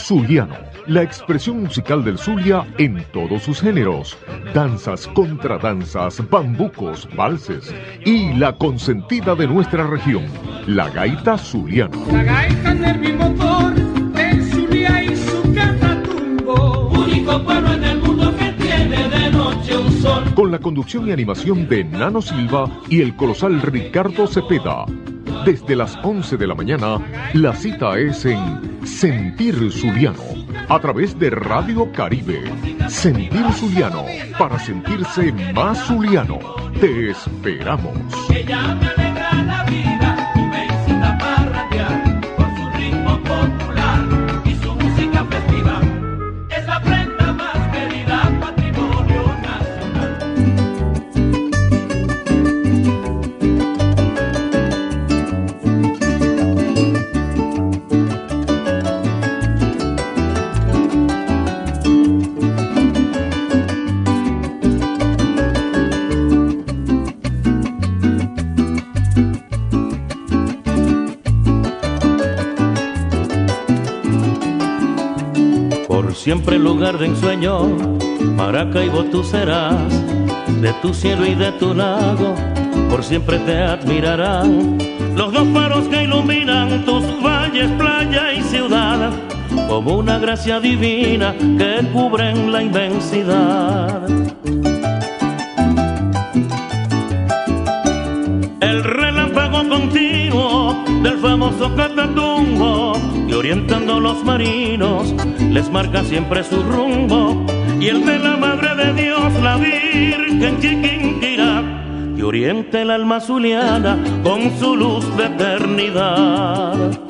Zuliano, la expresión musical del Zulia en todos sus géneros, danzas, contradanzas, bambucos, valses y la consentida de nuestra región, la gaita Zuliano. La gaita nervio y motor del Zulia y su catatumbo. Único pueblo en el mundo que tiene de noche un sol. Con la conducción y animación de Nano Silva y el colosal Ricardo Cepeda. Desde las 11 de la mañana, la cita es en Sentir Zuliano, a través de Radio Caribe. Sentir Zuliano, para sentirse más zuliano. Te esperamos. Siempre lugar de ensueño, Maracaibo tú serás, de tu cielo y de tu lago, por siempre te admirarán los dos faros que iluminan tus valles, playa y ciudad, como una gracia divina que cubren la inmensidad. Orientando los marinos les marca siempre su rumbo y el de la Madre de Dios, la Virgen Chiquinquirá que oriente el alma zuliana con su luz de eternidad.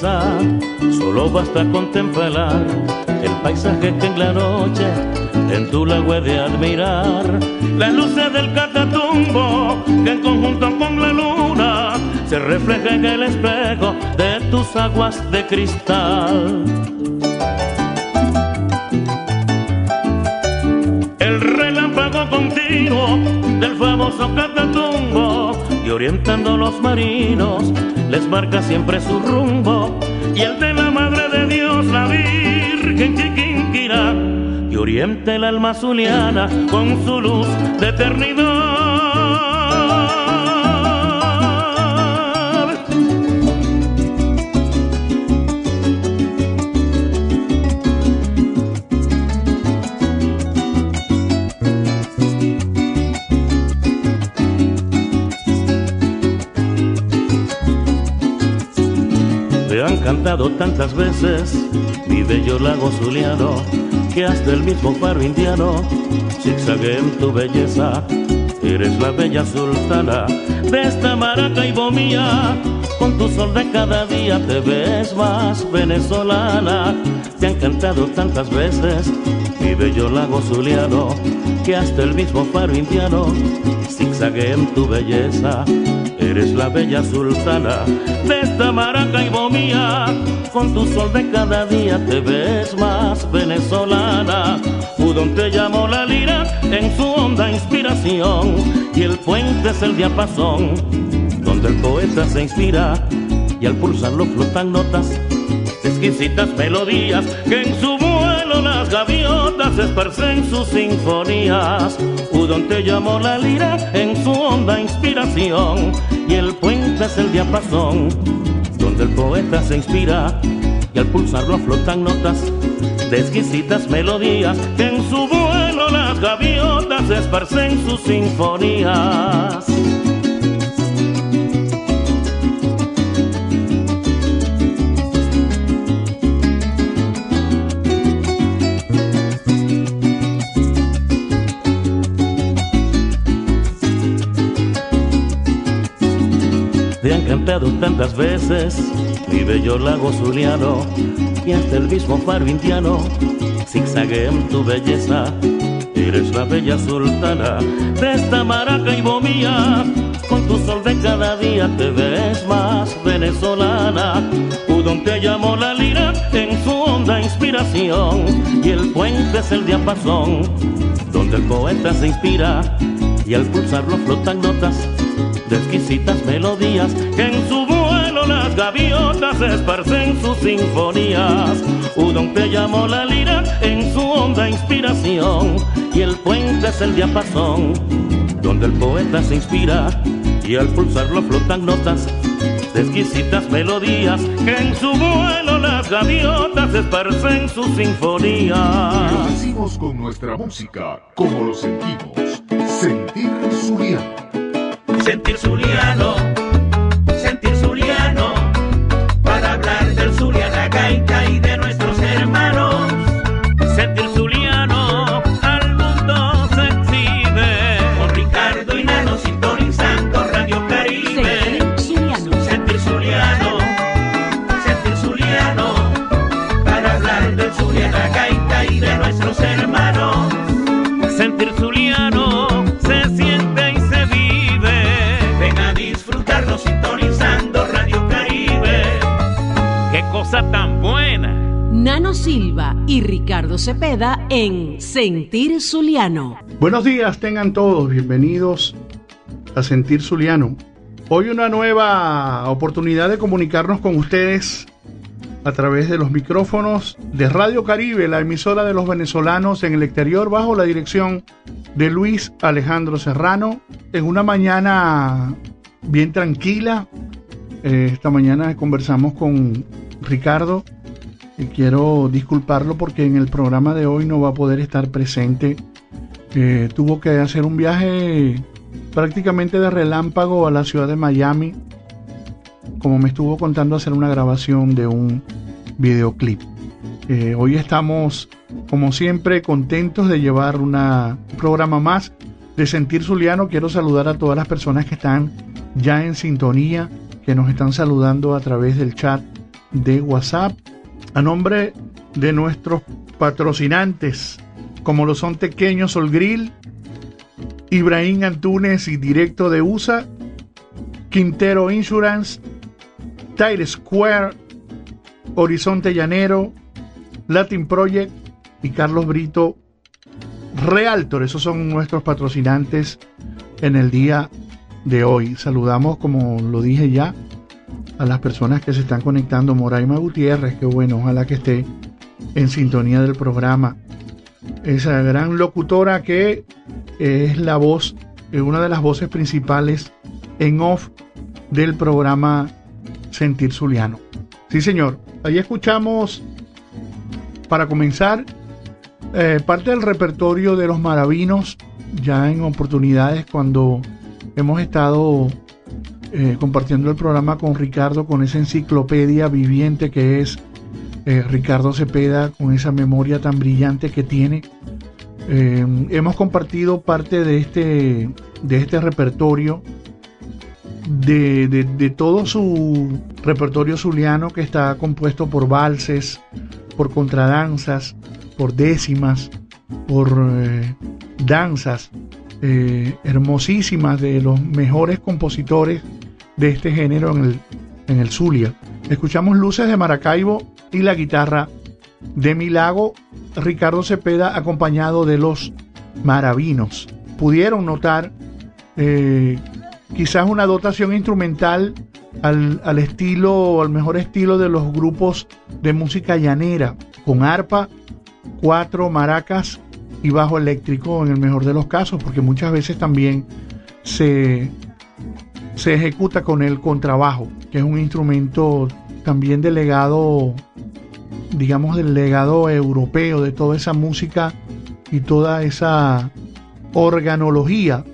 Solo basta contemplar el paisaje que en la noche en tu lago de admirar. Las luces del catatumbo que en conjunto con la luna se refleja en el espejo de tus aguas de cristal. El relámpago continuo del famoso catatumbo orientando los marinos les marca siempre su rumbo y el de la Madre de Dios, la Virgen Chiquinquirá y orienta el alma zuliana con su luz de eternidad. Cantado tantas veces mi bello lago zuliano, que hasta el mismo faro indiano zigzague en tu belleza. Eres la bella sultana de esta Maracaibo mía, con tu sol de cada día te ves más venezolana. Te han cantado tantas veces mi bello lago zuliano, que hasta el mismo faro indiano zigzague en tu belleza Eres la bella sultana de esta Maracaibo mía. Con tu sol de cada día te ves más venezolana. Udon te llamó la lira en su honda inspiración. Y el puente es el diapasón donde el poeta se inspira. Y al pulsarlo flotan notas exquisitas melodías que en su vuelo las gaviotas esparcen sus sinfonías. Udon te llamó la lira en su honda inspiración y el puente es el diapasón donde el poeta se inspira y al pulsarlo flotan notas de exquisitas melodías que en su vuelo las gaviotas esparcen sus sinfonías. Cantado tantas veces mi bello lago zuliano y hasta el mismo faro indiano zigzague en tu belleza. Eres la bella sultana de esta Maracaibo mía. Con tu sol de cada día te ves más venezolana. Udon te llamó la lira en su honda inspiración. Y el puente es el diapasón donde el poeta se inspira. Y al pulsarlo flotan notas de exquisitas melodías que en su vuelo las gaviotas esparcen sus sinfonías. Udon te llamó la lira en su honda inspiración y el puente es el diapasón donde el poeta se inspira y al pulsarlo flotan notas de exquisitas melodías que en su vuelo las gaviotas esparcen sus sinfonías. Lo decimos con nuestra música, como lo sentimos. Sentir Zuliano sentir zuliano, sentir Silva y Ricardo Cepeda en Sentir Zuliano. Buenos días, tengan todos bienvenidos a Sentir Zuliano. Hoy una nueva oportunidad de comunicarnos con ustedes a través de los micrófonos de Radio Caribe, la emisora de los venezolanos en el exterior, bajo la dirección de Luis Alejandro Serrano, en una mañana bien tranquila. Eh, esta mañana conversamos con Ricardo. Y quiero disculparlo porque en el programa de hoy no va a poder estar presente. Eh, tuvo que hacer un viaje prácticamente de relámpago a la ciudad de Miami, como me estuvo contando hacer una grabación de un videoclip. Eh, hoy estamos, como siempre, contentos de llevar una, un programa más de Sentir Zuliano. Quiero saludar a todas las personas que están ya en sintonía que nos están saludando a través del chat de WhatsApp. A nombre de nuestros patrocinantes, como lo son Tequeño Sol Grill, Ibrahim Antunes y Directo de USA, Quintero Insurance, Tire Square, Horizonte Llanero, Latin Project y Carlos Brito Realtor. Esos son nuestros patrocinantes en el día de hoy. Saludamos, como lo dije ya, a las personas que se están conectando. Moraima Gutiérrez, que bueno, ojalá que esté en sintonía del programa. Esa gran locutora que es la voz, es una de las voces principales en off del programa Sentir Zuliano. Sí, señor. Ahí escuchamos, para comenzar, eh, parte del repertorio de los maravinos, ya en oportunidades cuando hemos estado eh, compartiendo el programa con Ricardo, con esa enciclopedia viviente que es eh, Ricardo Cepeda, con esa memoria tan brillante que tiene. hemos compartido parte de este, de este repertorio de, todo su repertorio zuliano que está compuesto por valses, por contradanzas, por décimas, por eh, danzas eh, hermosísimas de los mejores compositores de este género en el, en el Zulia. Escuchamos Luces de Maracaibo y la guitarra de Milago, Ricardo Cepeda acompañado de los Maravinos. Pudieron notar eh, quizás una dotación instrumental al, al estilo, al mejor estilo de los grupos de música llanera, con arpa, cuatro maracas y bajo eléctrico en el mejor de los casos, porque muchas veces también se, se ejecuta con el contrabajo, que es un instrumento también del legado, digamos, del legado europeo, de toda esa música y toda esa organología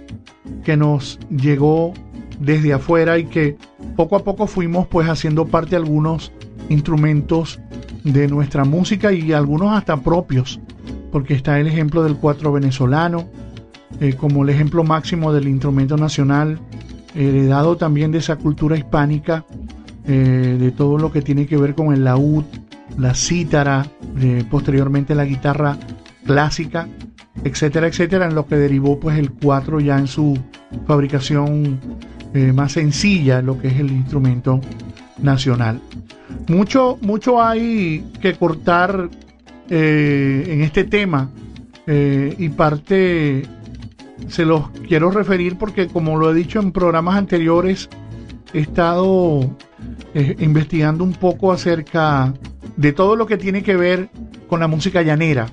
que nos llegó desde afuera y que poco a poco fuimos pues haciendo parte de algunos instrumentos de nuestra música y algunos hasta propios, porque está el ejemplo del cuatro venezolano, eh, como el ejemplo máximo del instrumento nacional, heredado también de esa cultura hispánica, eh, de todo lo que tiene que ver con el laúd, la cítara, eh, posteriormente la guitarra clásica, etcétera, etcétera, en lo que derivó pues el 4 ya en su fabricación eh, más sencilla, lo que es el instrumento nacional. Mucho, mucho hay que cortar en este tema y parte se los quiero referir porque como lo he dicho en programas anteriores, he estado investigando un poco acerca de todo lo que tiene que ver con la música llanera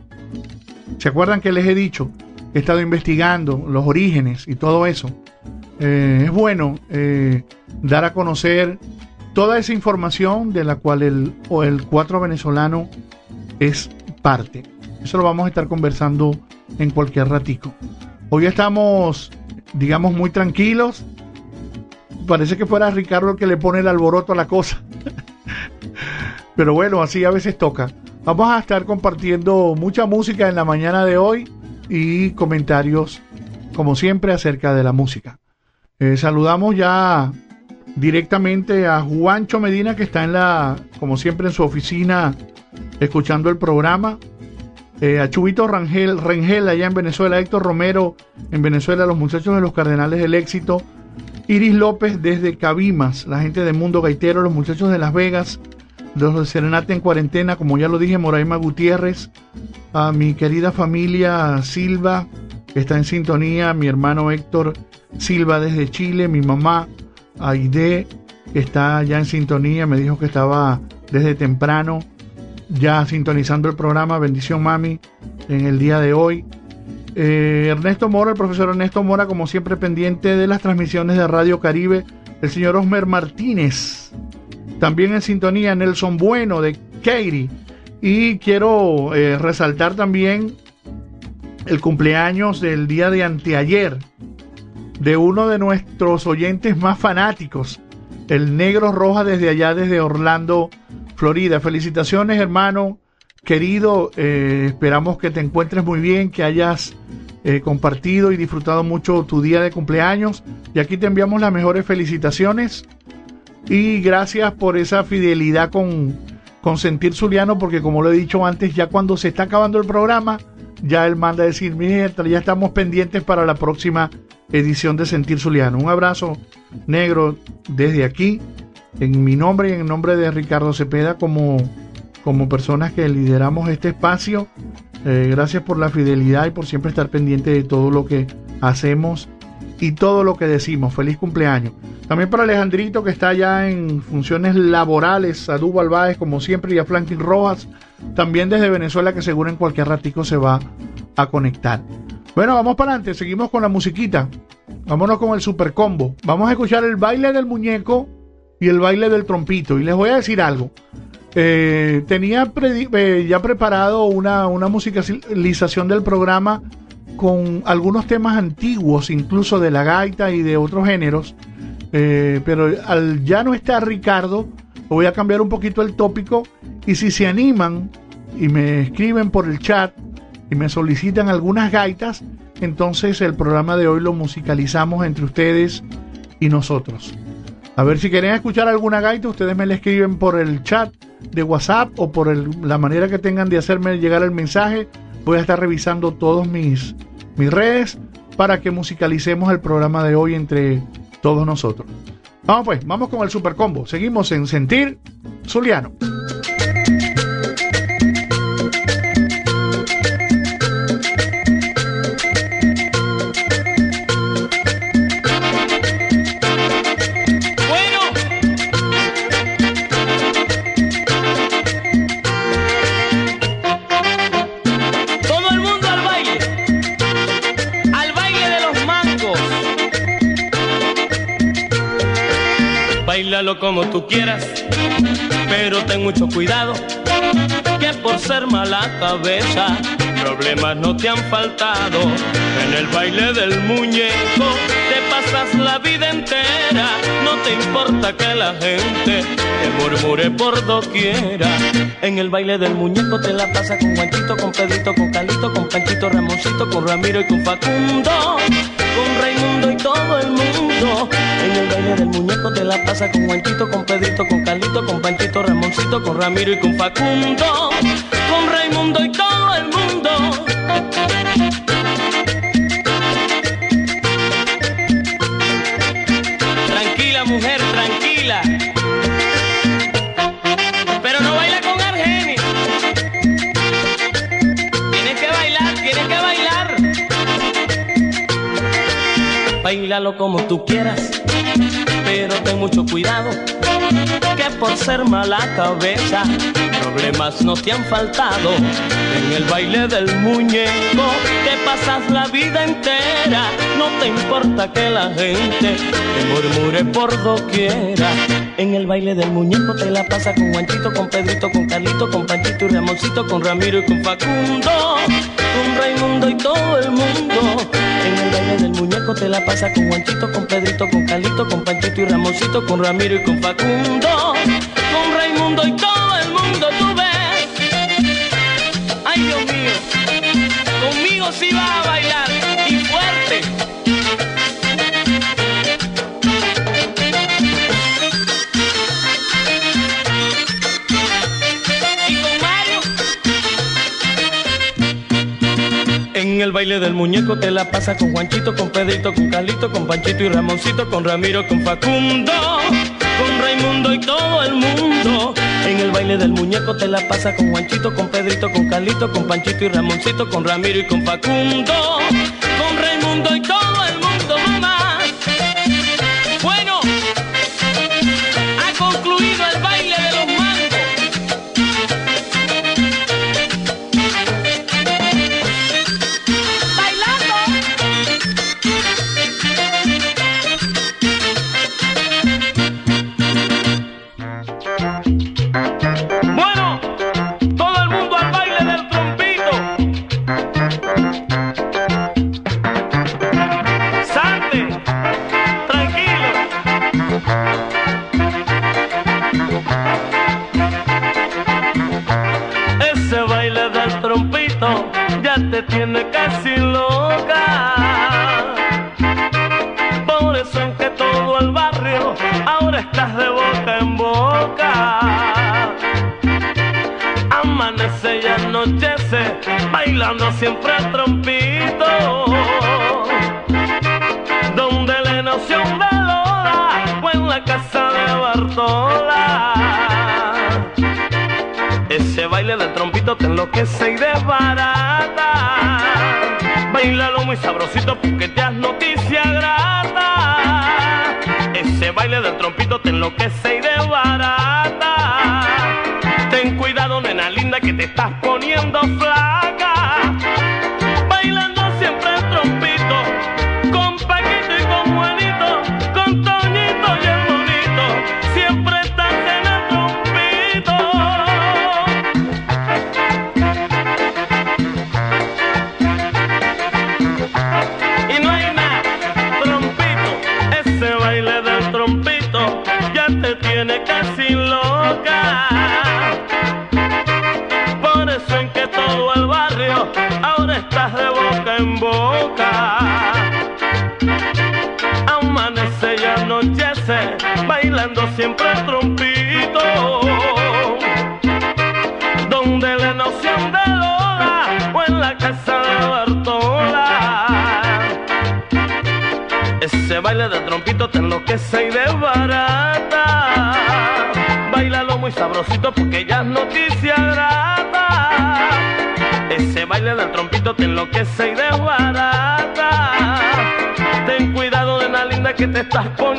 ¿Se acuerdan que les he dicho? He estado investigando los orígenes y todo eso. Eh, es bueno eh, dar a conocer toda esa información de la cual el, o venezolano es parte. Eso lo vamos a estar conversando en cualquier ratico. Hoy estamos, digamos, muy tranquilos. Parece que fuera Ricardo el que le pone el alboroto a la cosa. Pero bueno, así a veces toca. Vamos a estar compartiendo mucha música en la mañana de hoy y comentarios, como siempre, acerca de la música. Eh, saludamos ya directamente a Juancho Medina, que está en la, como siempre, en su oficina escuchando el programa. Eh, a Chubito Rangel, Rangel allá en Venezuela, Héctor Romero en Venezuela, los muchachos de los Cardenales del Éxito, Iris López desde Cabimas, la gente de Mundo Gaitero, los muchachos de Las Vegas, los de Serenate en cuarentena, como ya lo dije, Moraima Gutiérrez, a mi querida familia Silva, que está en sintonía, mi hermano Héctor Silva desde Chile, mi mamá Aide, que está ya en sintonía, me dijo que estaba desde temprano ya sintonizando el programa, bendición mami, en el día de hoy. Eh, Ernesto Mora, el profesor Ernesto Mora, como siempre pendiente de las transmisiones de Radio Caribe, el señor Osmer Martínez, también en sintonía Nelson Bueno de Katie. Y quiero eh, resaltar también el cumpleaños del día de anteayer de uno de nuestros oyentes más fanáticos, el Negro Roja desde allá, desde Orlando, Florida. Felicitaciones, hermano, querido. Eh, esperamos que te encuentres muy bien, que hayas eh, compartido y disfrutado mucho tu día de cumpleaños. Y aquí te enviamos las mejores felicitaciones Y gracias por esa fidelidad con, con Sentir Zuliano, porque como lo he dicho antes, ya cuando se está acabando el programa, ya él manda a decir, mientras ya estamos pendientes para la próxima edición de Sentir Zuliano. Un abrazo negro desde aquí, en mi nombre y en nombre de Ricardo Cepeda, como, como personas que lideramos este espacio. Eh, gracias por la fidelidad y por siempre estar pendiente de todo lo que hacemos y todo lo que decimos. Feliz cumpleaños. También para Alejandrito que está ya en funciones laborales, a Duval como siempre y a Franklin Rojas, también desde Venezuela que seguro en cualquier ratico se va a conectar. Bueno, vamos para adelante, seguimos con la musiquita. Vámonos con el super combo. Vamos a escuchar el baile del muñeco y el baile del trompito. Y les voy a decir algo. Eh, tenía eh, ya preparado una, una musicalización del programa con algunos temas antiguos, incluso de la gaita y de otros géneros. Eh, pero al ya no estar Ricardo, voy a cambiar un poquito el tópico. Y si se animan y me escriben por el chat y me solicitan algunas gaitas, entonces el programa de hoy lo musicalizamos entre ustedes y nosotros. A ver si quieren escuchar alguna gaita, ustedes me la escriben por el chat de WhatsApp o por la manera que tengan de hacerme llegar el mensaje. Voy a estar revisando todos mis mis redes para que musicalicemos el programa de hoy entre todos nosotros. Vamos pues, vamos con el super combo. Seguimos en Sentir Zuliano. Como tú quieras, pero ten mucho cuidado, que por ser mala cabeza, problemas no te han faltado. En el baile del muñeco te pasas la vida entera, no te importa que la gente te murmure por doquiera. En el baile del muñeco te la pasas con Juanchito, con Pedrito, con Calito, con Panchito, Ramoncito, con Ramiro y con Facundo con Raimundo y todo el mundo. En el baile del muñeco te la pasa con Juanchito, con Pedrito, con Carlito, con Panchito, Ramoncito, con Ramiro y con Facundo. Con Raimundo y todo el mundo. Tranquila mujer, tranquila. Bailalo como tú quieras, pero ten mucho cuidado, que por ser mala cabeza, problemas no te han faltado. En el baile del muñeco te pasas la vida entera, no te importa que la gente te murmure por doquiera. En el baile del muñeco te la pasa con Juanchito, con Pedrito, con Carlito, con Panchito y Ramoncito, con Ramiro y con Facundo, con Raimundo y todo el mundo. En el baile del muñeco te la pasa con Juanchito, con Pedrito, con Calito, con Panchito y Ramoncito, con Ramiro y con Facundo, con Raimundo y todo el baile del muñeco te la pasa con Juanchito, con Pedrito, con Calito, con Panchito y Ramoncito, con Ramiro, con Facundo, con Raimundo y todo el mundo. En el baile del muñeco te la pasa con Juanchito, con Pedrito, con Calito, con Panchito y Ramoncito, con Ramiro y con Facundo, con Raimundo y todo siempre el trompito. Donde la noción de Lola o en la casa de Bartola. Ese baile del trompito te enloquece y desbarata. Bailalo muy sabrosito sabrosito porque ya es noticia grata. Ese baile del trompito te enloquece y desbarata. Ten cuidado de la linda que te estás poniendo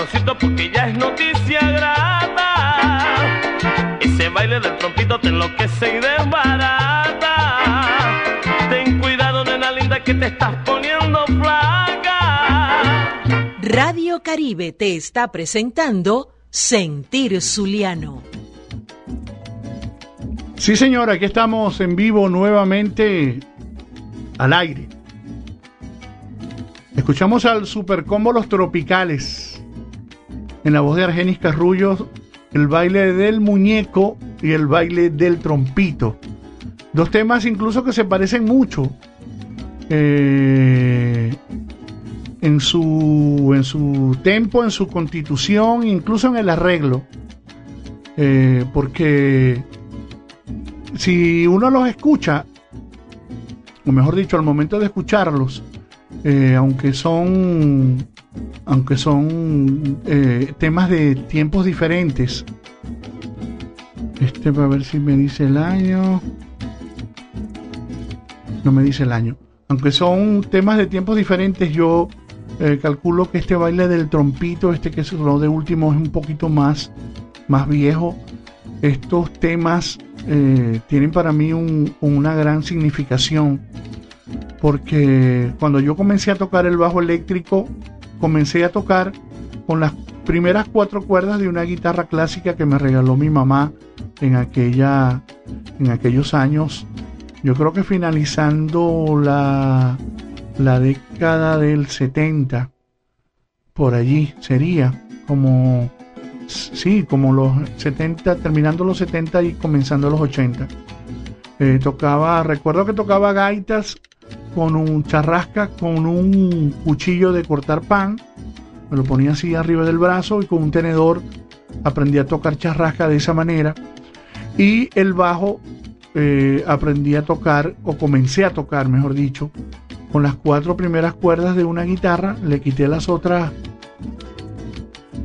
sabrosito porque ya es noticia grata. Ese baile del trompito te enloquece y desbarata. Ten cuidado, nena linda, que te estás poniendo flaca. Radio Caribe te está presentando Sentir Zuliano. Sí, señor, aquí estamos en vivo nuevamente al aire. Escuchamos al Supercombo Los Tropicales en la voz de Argenis Carrullo, el baile del muñeco y el baile del trompito. Dos temas incluso que se parecen mucho eh, en, su, en su tempo, en su constitución, incluso en el arreglo. Eh, porque si uno los escucha, o mejor dicho, al momento de escucharlos, eh, aunque son aunque son eh, temas de tiempos diferentes. Este para ver si me dice el año. No me dice el año. Aunque son temas de tiempos diferentes, yo eh, calculo que este baile del trompito, este que sonó de último, es un poquito más, más viejo. Estos temas eh, tienen para mí un- una gran significación porque cuando yo comencé a tocar el bajo eléctrico, comencé a tocar con las primeras cuatro cuerdas de una guitarra clásica que me regaló mi mamá en aquella en aquellos años. Yo creo que finalizando la, la década del 70, por allí sería como sí, como los 70, terminando los 70 y comenzando los 80. Eh, tocaba, recuerdo que tocaba gaitas con un charrasca, con un cuchillo de cortar pan, me lo ponía así arriba del brazo y con un tenedor aprendí a tocar charrasca de esa manera. Y el bajo eh, aprendí a tocar, o comencé a tocar, mejor dicho, con las cuatro primeras cuerdas de una guitarra, le quité las otras,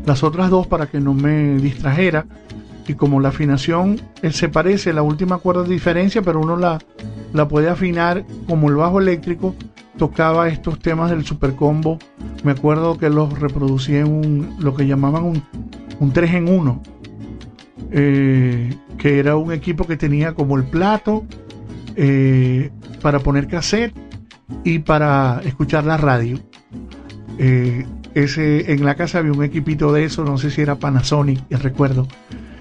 las otras dos para que no me distrajera. Y como la afinación eh, se parece, la última cuerda es diferencia, pero uno la, la puede afinar como el bajo eléctrico. Tocaba estos temas del supercombo. Me acuerdo que los reproducía en un, lo que llamaban un, un 3 en 1. eh, que era un equipo que tenía como el plato eh, para poner cassette y para escuchar la radio. Ese, en la casa había un equipito de eso, no sé si era Panasonic, recuerdo.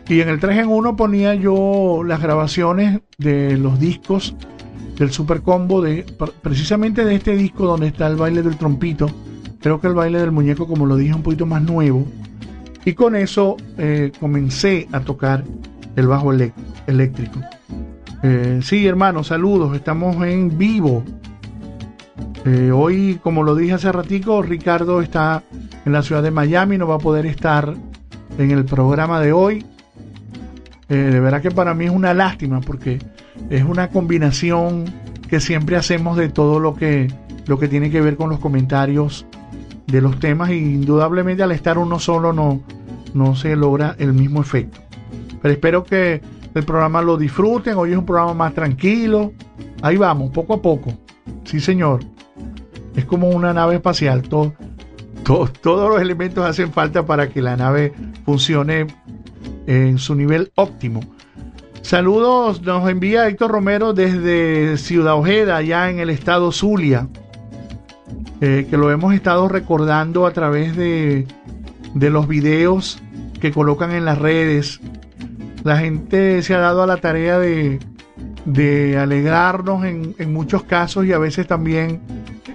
Y en el 3 en 1 ponía yo las grabaciones de los discos del Super Combo, de, precisamente de este disco donde está el baile del trompito, Creo que el baile del muñeco, como lo dije, un poquito más nuevo. Y con eso eh, comencé a tocar el bajo eléctrico. Eh, sí, hermanos, saludos. Estamos en vivo. Eh, hoy, como lo dije hace ratico, Ricardo está en la ciudad de Miami, no va a poder estar en el programa de hoy. De verdad que para mí es una lástima porque es una combinación que siempre hacemos de todo lo que, lo que tiene que ver con los comentarios de los temas y indudablemente al estar uno solo no, no se logra el mismo efecto. Pero espero que el programa lo disfruten, hoy es un programa más tranquilo. Ahí vamos, poco a poco. Sí, señor. Es como una nave espacial. Todo, todos los elementos hacen falta para que la nave funcione en su nivel óptimo. Saludos, nos envía Héctor Romero desde Ciudad Ojeda, allá en el estado Zulia, eh, que lo hemos estado recordando a través de, de los videos que colocan en las redes. La gente se ha dado a la tarea de, de alegrarnos en, en, muchos casos y a veces también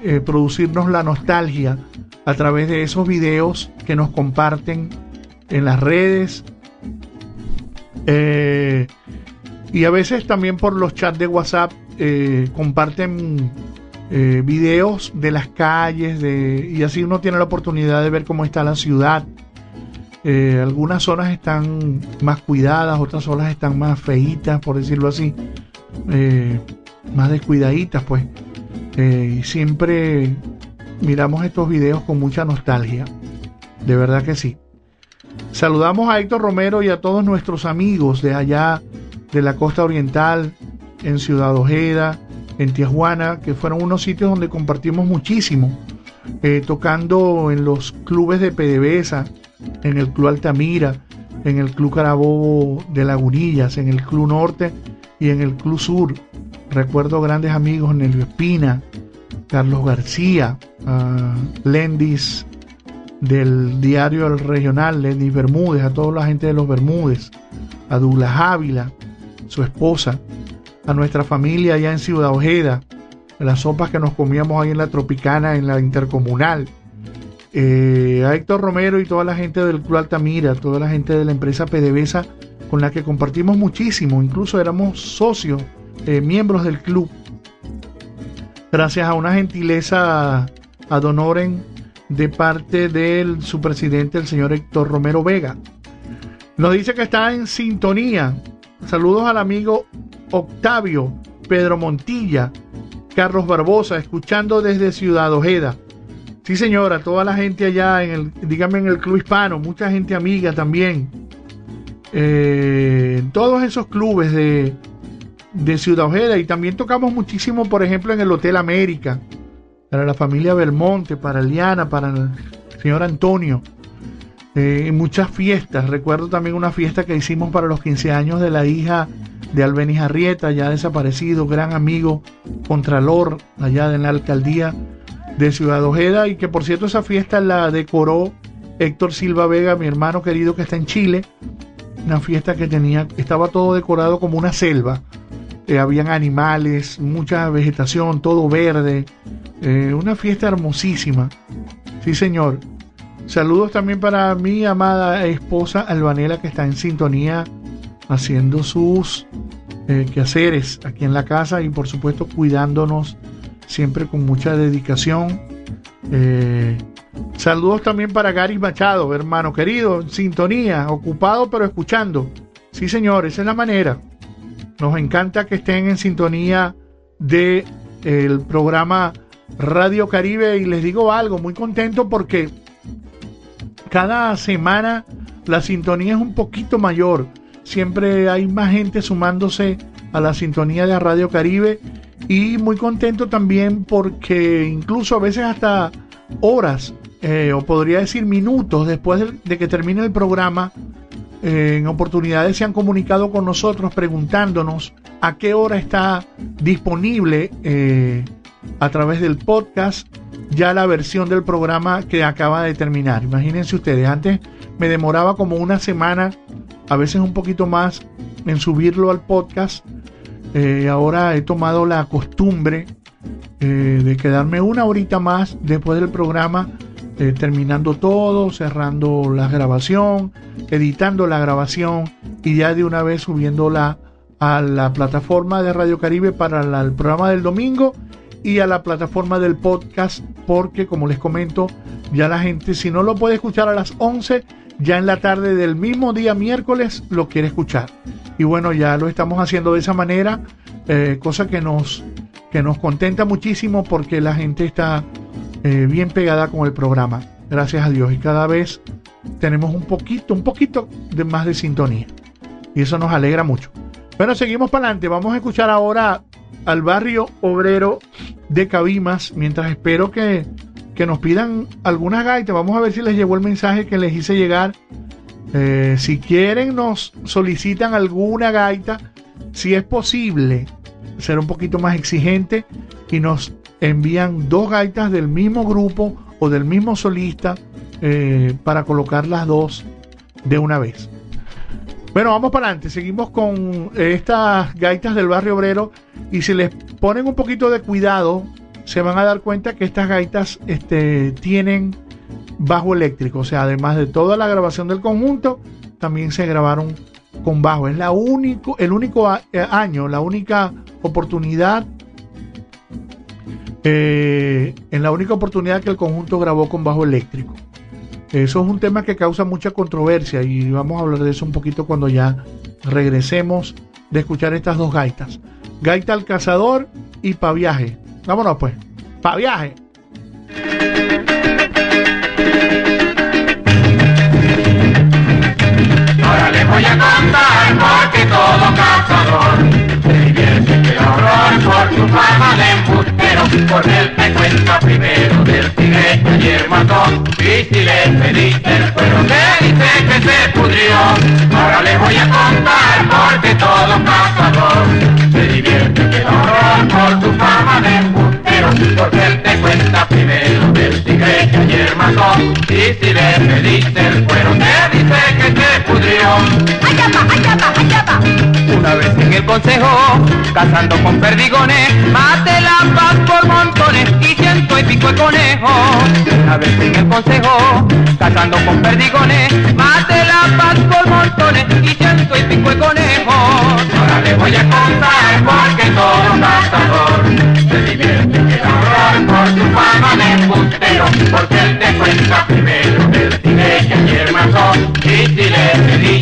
eh, producirnos la nostalgia a través de esos videos que nos comparten en las redes. Eh, y a veces también por los chats de WhatsApp eh, comparten eh, videos de las calles de, y así uno tiene la oportunidad de ver cómo está la ciudad. Algunas zonas están más cuidadas, otras zonas están más feitas, por decirlo así, más descuidaditas, pues. y siempre miramos estos videos con mucha nostalgia. De verdad que sí. Saludamos a Héctor Romero y a todos nuestros amigos de allá de la costa oriental, en Ciudad Ojeda, en Tijuana, que fueron unos sitios donde compartimos muchísimo, eh, tocando en los clubes de PDVSA, en el Club Altamira, en el Club Carabobo de Lagunillas, en el Club Norte y en el Club Sur. Recuerdo grandes amigos, Nelio Espina, Carlos García, Lendis del diario El Regional, Lendis Bermúdez, a toda la gente de los Bermúdez, a Douglas Ávila, su esposa, a nuestra familia allá en Ciudad Ojeda, las sopas que nos comíamos ahí en la Tropicana, en la Intercomunal, eh, a Héctor Romero y toda la gente del Club Altamira, toda la gente de la empresa PDVSA con la que compartimos muchísimo, incluso éramos socios, eh, miembros del club. Gracias a una gentileza a Donoren de parte de su presidente, el señor Héctor Romero Vega. Nos dice que está en sintonía Saludos al amigo Octavio, Pedro Montilla, Carlos Barbosa, escuchando desde Ciudad Ojeda. Sí, señora, toda la gente allá en el, dígame en el club hispano, mucha gente amiga también. Eh, todos esos clubes de, de Ciudad Ojeda y también tocamos muchísimo, por ejemplo, en el Hotel América, para la familia Belmonte, para Liana, para el señor Antonio en muchas fiestas. Recuerdo también una fiesta que hicimos para los 15 años de la hija de Albeniz Arrieta, ya desaparecido, gran amigo, contralor allá en la alcaldía de Ciudad Ojeda, y que por cierto esa fiesta la decoró Héctor Silva Vega, mi hermano querido que está en Chile. Una fiesta que tenía, estaba todo decorado como una selva. Eh, habían animales, mucha vegetación, todo verde. Eh, una fiesta hermosísima. Sí, señor. Saludos también para mi amada esposa Albanela que está en sintonía haciendo sus eh, quehaceres aquí en la casa y por supuesto cuidándonos siempre con mucha dedicación. Saludos también para Gary Machado, hermano querido, en sintonía, ocupado pero escuchando. Sí, señor, esa es la manera. Nos encanta que estén en sintonía de el programa Radio Caribe y les digo algo, muy contento porque cada semana la sintonía es un poquito mayor. Siempre hay más gente sumándose a la sintonía de Radio Caribe y muy contento también porque incluso a veces hasta horas eh, o podría decir minutos después de, que termine el programa eh, en oportunidades se han comunicado con nosotros preguntándonos a qué hora está disponible eh, a través del podcast ya la versión del programa que acaba de terminar. Imagínense ustedes, antes me demoraba como una semana, a veces un poquito más, en subirlo al podcast. Eh, ahora he tomado la costumbre eh, de quedarme una horita más después del programa eh, terminando todo, cerrando la grabación, editando la grabación y ya de una vez subiéndola a la plataforma de Radio Caribe para el programa del domingo y a la plataforma del podcast porque como les comento ya la gente si no lo puede escuchar a las 11 ya en la tarde del mismo día miércoles lo quiere escuchar. Y bueno ya lo estamos haciendo de esa manera eh, cosa que nos que nos contenta muchísimo porque la gente está eh, bien pegada con el programa gracias a Dios. Y cada vez tenemos un poquito un poquito de más de sintonía. Y eso nos alegra mucho. Bueno seguimos para adelante vamos a escuchar ahora al barrio obrero de Cabimas mientras espero que, que nos pidan algunas gaitas. Vamos a ver si les llegó el mensaje que les hice llegar. Eh, si quieren nos solicitan alguna gaita. Si es posible ser un poquito más exigente y nos envían dos gaitas del mismo grupo o del mismo solista eh, para colocar las dos de una vez. Bueno, vamos para adelante. Seguimos con eh, estas gaitas del barrio obrero y si les ponen un poquito de cuidado, se van a dar cuenta que estas gaitas este, tienen bajo eléctrico. O sea, además de toda la grabación del conjunto, también se grabaron con bajo. Es la único, el único eh, año, la única oportunidad, eh, en la única oportunidad que el conjunto grabó con bajo eléctrico. Eso es un tema que causa mucha controversia y vamos a hablar de eso un poquito cuando ya regresemos de escuchar estas dos gaitas. Gaita al cazador y pa' viaje. Vámonos pues, pa' viaje. Ahora les voy a contar porque todo cazador horror por su fama de embustero. Porque él te cuenta primero del tigre que ayer mató y si le pediste el cuero te dice que se pudrió. Ahora les voy a contar porque todo cazador se divierte que horror por su fama de embustero. Porque él te cuenta primero tigre que ayer mató y si le pediste el cuero te dice que se pudrió. Una vez en el consejo, cazando con perdigones, mate la paz por montones y ciento y pico de conejos. Una vez en el consejo, cazando con perdigones, mate la paz por montones y ciento y pico de conejos. Ahora les voy a contar porque todo cazador se divierte por su fama de porque él te cuenta primero. Del tigre que ayer mató y si le pediste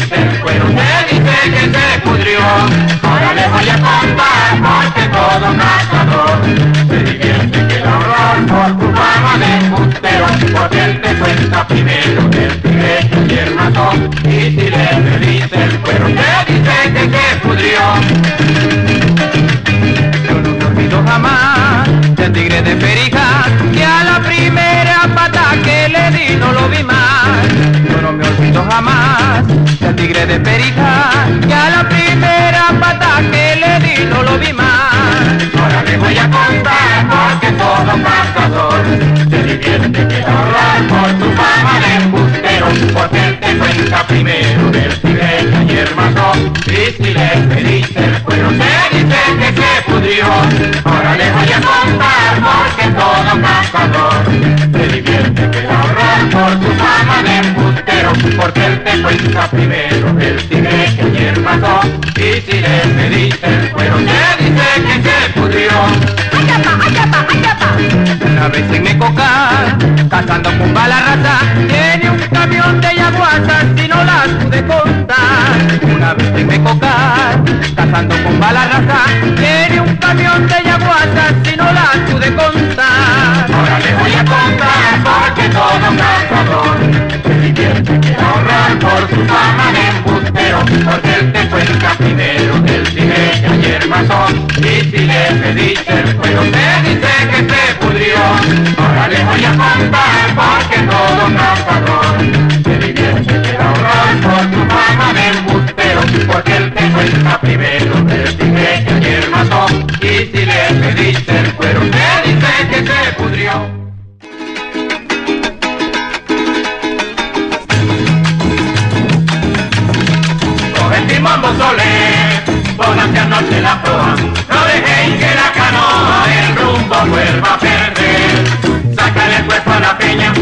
Perija, que a la primera pata que le di no lo vi más. Ahora les voy a contar porque todo cazador se divierte que da horror por su fama de embustero, porque te cuenta primero del tigre que ayer mató y si le pediste el cuero te dice que se pudrió. Ahora les voy a contar porque todo cazador se divierte que da horror por su fama de embustero, porque él te cuenta primero ayer mató y si le pediste el cuero te dice que se pudrió. Una vez en Mecocar, cazando con bala rata, tiene un camión de yaguazas y no las pude contar. Una vez en Mecocar, cazando con bala rata, tiene un camión de yaguazas y no las pude contar. Ahora les voy a contar porque todo cazador se divierte que da horror por su fama de embustero, porque él y si le pediste hacia no dejéis que la canoa el rumbo vuelva a perder. Sácale el cuerpo a la peña,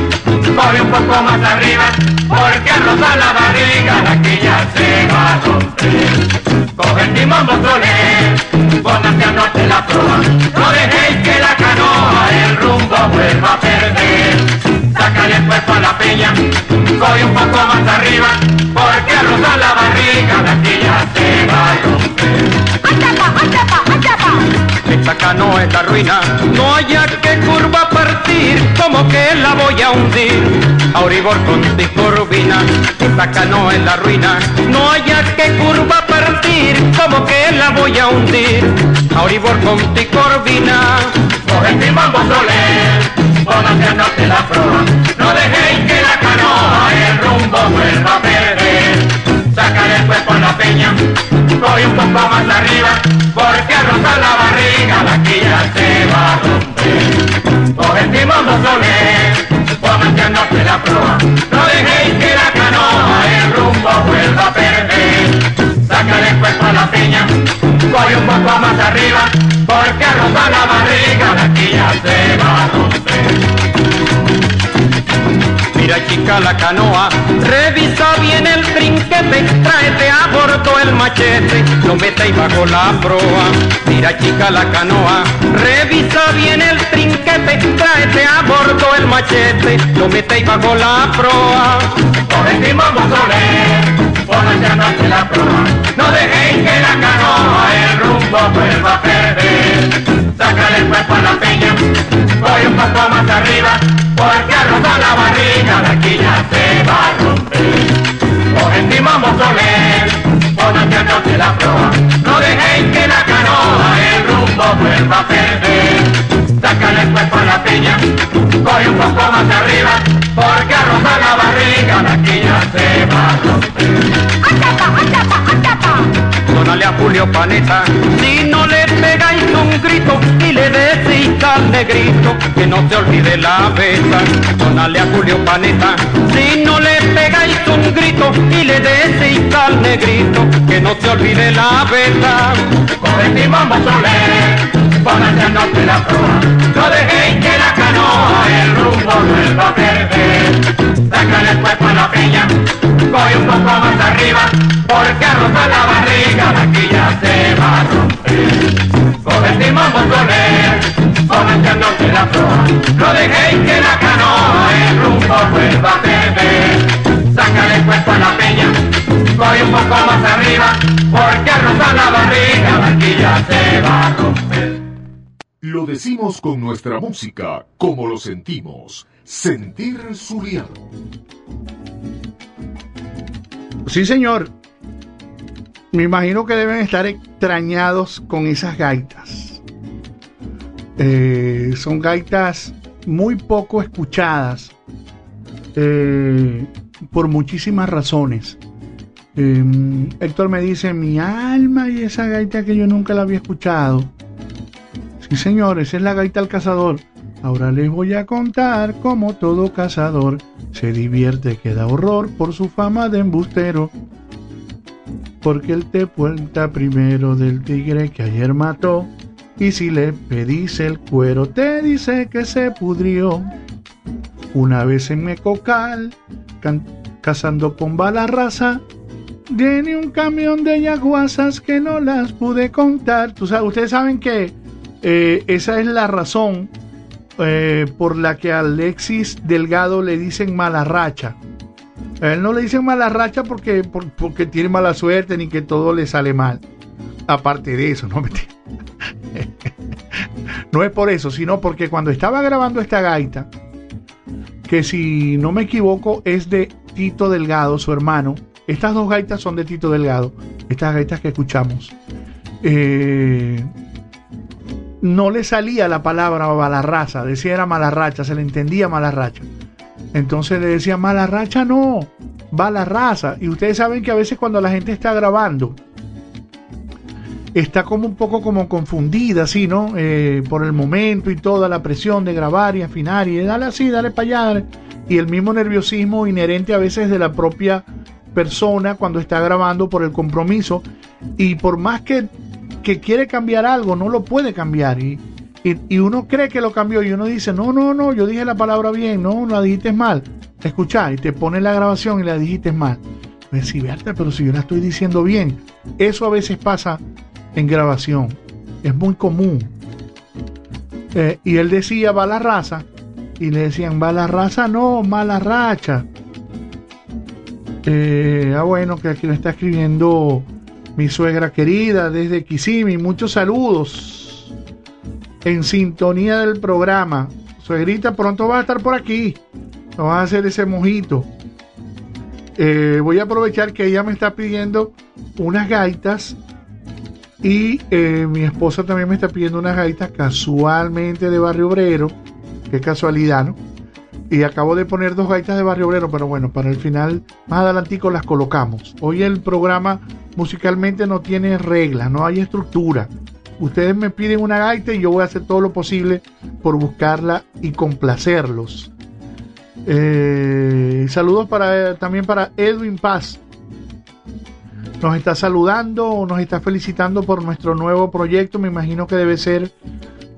Coge un poco más arriba, porque al rozar la barriga la que ya se va a romper. Coge el timón póngase al norte la proa, no dejéis que la canoa el rumbo vuelva a perder. Sácale el cuerpo a la peña, coge un poco más arriba, porque rozar la barriga la ya se va a romper. Esta canoa es la ruina, no haya que curva partir, como que la voy a hundir. Auribor con corvina, esta canoa es la ruina, no haya que curva partir, como que la voy a hundir. Auribor con corvina, Coge el timón Bozolé, póngase norte la proa, no dejéis que la canoa el rumbo vuelva a perder. Sácale el cuerpo la peña, coge un poco más arriba, porque rozar la barriga la quilla se va a romper. Coge el timón Bozolé, póngase al la proa, no dejéis que la canoa el rumbo vuelva a perder. Sácale el cuerpo la peña, coge un poco más arriba, porque rozar la barriga la quilla se va a romper. Mira chica la canoa, revisa bien el trinquete, tráete a bordo el machete, lo metéis bajo la proa. Mira chica la canoa, revisa bien el trinquete, tráete a bordo el machete, lo metéis bajo la proa. Póngase al norte la proa, no dejéis que la canoa el rumbo vuelva a perder. Sácale el cuerpo a la peña, coge un poco más arriba, la barriga la quilla se va a romper. El timón Bozolé, póngase al norte la proa, no dejéis que la canoa el rumbo vuelva a perder. Sácale el cuerpo a la peña, coge un poco más arriba, porque al rozar la barriga la quilla se va a romper. Dónale a Julio Paneta, si no le pegáis un grito y le decís al negrito que no se olvide la besa. Dónale a Julio Paneta, si no le pegáis un grito y le decís al negrito que no se olvide la besa. Coge el timón Bozolé, póngase al norte la proa, no dejéis que la canoa el rumbo vuelva a perder. Sácale el cuerpo a la peña, coge un poco más arriba, porque al rozar la barriga la quilla se va a romper. Bozolé, póngase al norte la proa, no dejéis que la canoa el rumbo vuelva a perder. Sácale el cuerpo a la peña, coge un poco más arriba, porque rozar la barriga la quilla se va a romper. Lo decimos con nuestra música, como lo sentimos. Sentir Zuliano. Sí, señor. Me imagino que deben estar extrañados con esas gaitas. Eh, son gaitas muy poco escuchadas eh, por muchísimas razones. Eh, Héctor me dice, mi alma y esa gaita que yo nunca la había escuchado. Sí, señor, esa es la gaita al cazador. Ahora les voy a contar cómo todo cazador se divierte, que da horror por su fama de embustero. Porque él te cuenta primero del tigre que ayer mató. Y si le pedís el cuero, te dice que se pudrió. Una vez en Mecocal, cazando con bala raza, viene un camión de yaguasas que no las pude contar. Ustedes saben que eh, esa es la razón eh, por la que a Alexis Delgado le dicen mala racha. A él no le dicen mala racha porque, por- porque tiene mala suerte ni que todo le sale mal. Aparte de eso, no me No es por eso, sino porque cuando estaba grabando esta gaita, que si no me equivoco es de Tito Delgado, su hermano. Estas dos gaitas son de Tito Delgado, estas gaitas que escuchamos. Eh, no le salía la palabra malarraza, decía era malarracha, se le entendía malarracha. Entonces le decía malarracha no, va la raza. Y ustedes saben que a veces cuando la gente está grabando, está como un poco como confundida, así, ¿no? Eh, por el momento y toda la presión de grabar y afinar y dale así, dale para allá. Y el mismo nerviosismo inherente a veces de la propia persona cuando está grabando por el compromiso. Y por más que, que quiere cambiar algo, no lo puede cambiar. Y, y, uno cree que lo cambió y uno dice, no, no, no, yo dije la palabra bien, no, la dijiste mal. escuchar y te pone la grabación y la dijiste mal. Pues sí, Berta, pero si yo la estoy diciendo bien. Eso a veces pasa en grabación. Es muy común. Eh, y él decía va la raza y le decían va la raza no, mala racha. Eh, ah, bueno, que aquí me está escribiendo mi suegra querida desde Kisimi. Muchos saludos en sintonía del programa. Suegrita, pronto va a estar por aquí. Nos va a hacer ese mojito. Eh, voy a aprovechar que ella me está pidiendo unas gaitas y eh, mi esposa también me está pidiendo unas gaitas casualmente de Barrio Obrero. Qué casualidad, ¿no? Y acabo de poner dos gaitas de Barrio Obrero, pero bueno, para el final, más adelantico las colocamos. Hoy el programa musicalmente no tiene reglas, no hay estructura. Ustedes me piden una gaita y yo voy a hacer todo lo posible por buscarla y complacerlos. Eh, saludos para, también para Edwin Paz. Nos está saludando o nos está felicitando por nuestro nuevo proyecto. Me imagino que debe ser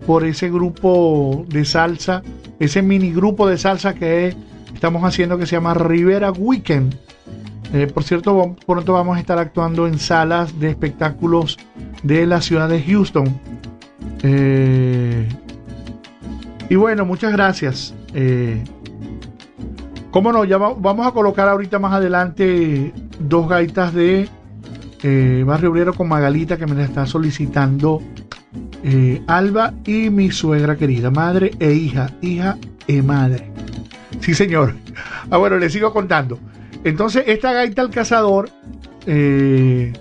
por ese grupo de salsa, ese mini grupo de salsa que estamos haciendo que se llama Rivera Weekend. Eh, por cierto, pronto vamos a estar actuando en salas de espectáculos de la ciudad de Houston. Eh, y bueno, muchas gracias. Eh, Cómo no, ya vamos a colocar ahorita más adelante dos gaitas de eh, Barrio Obrero con Magalita que me la está solicitando Alba y mi suegra querida, madre e hija, hija e madre. Sí, señor. Ah, bueno, le sigo contando. Entonces, esta gaita al cazador eh,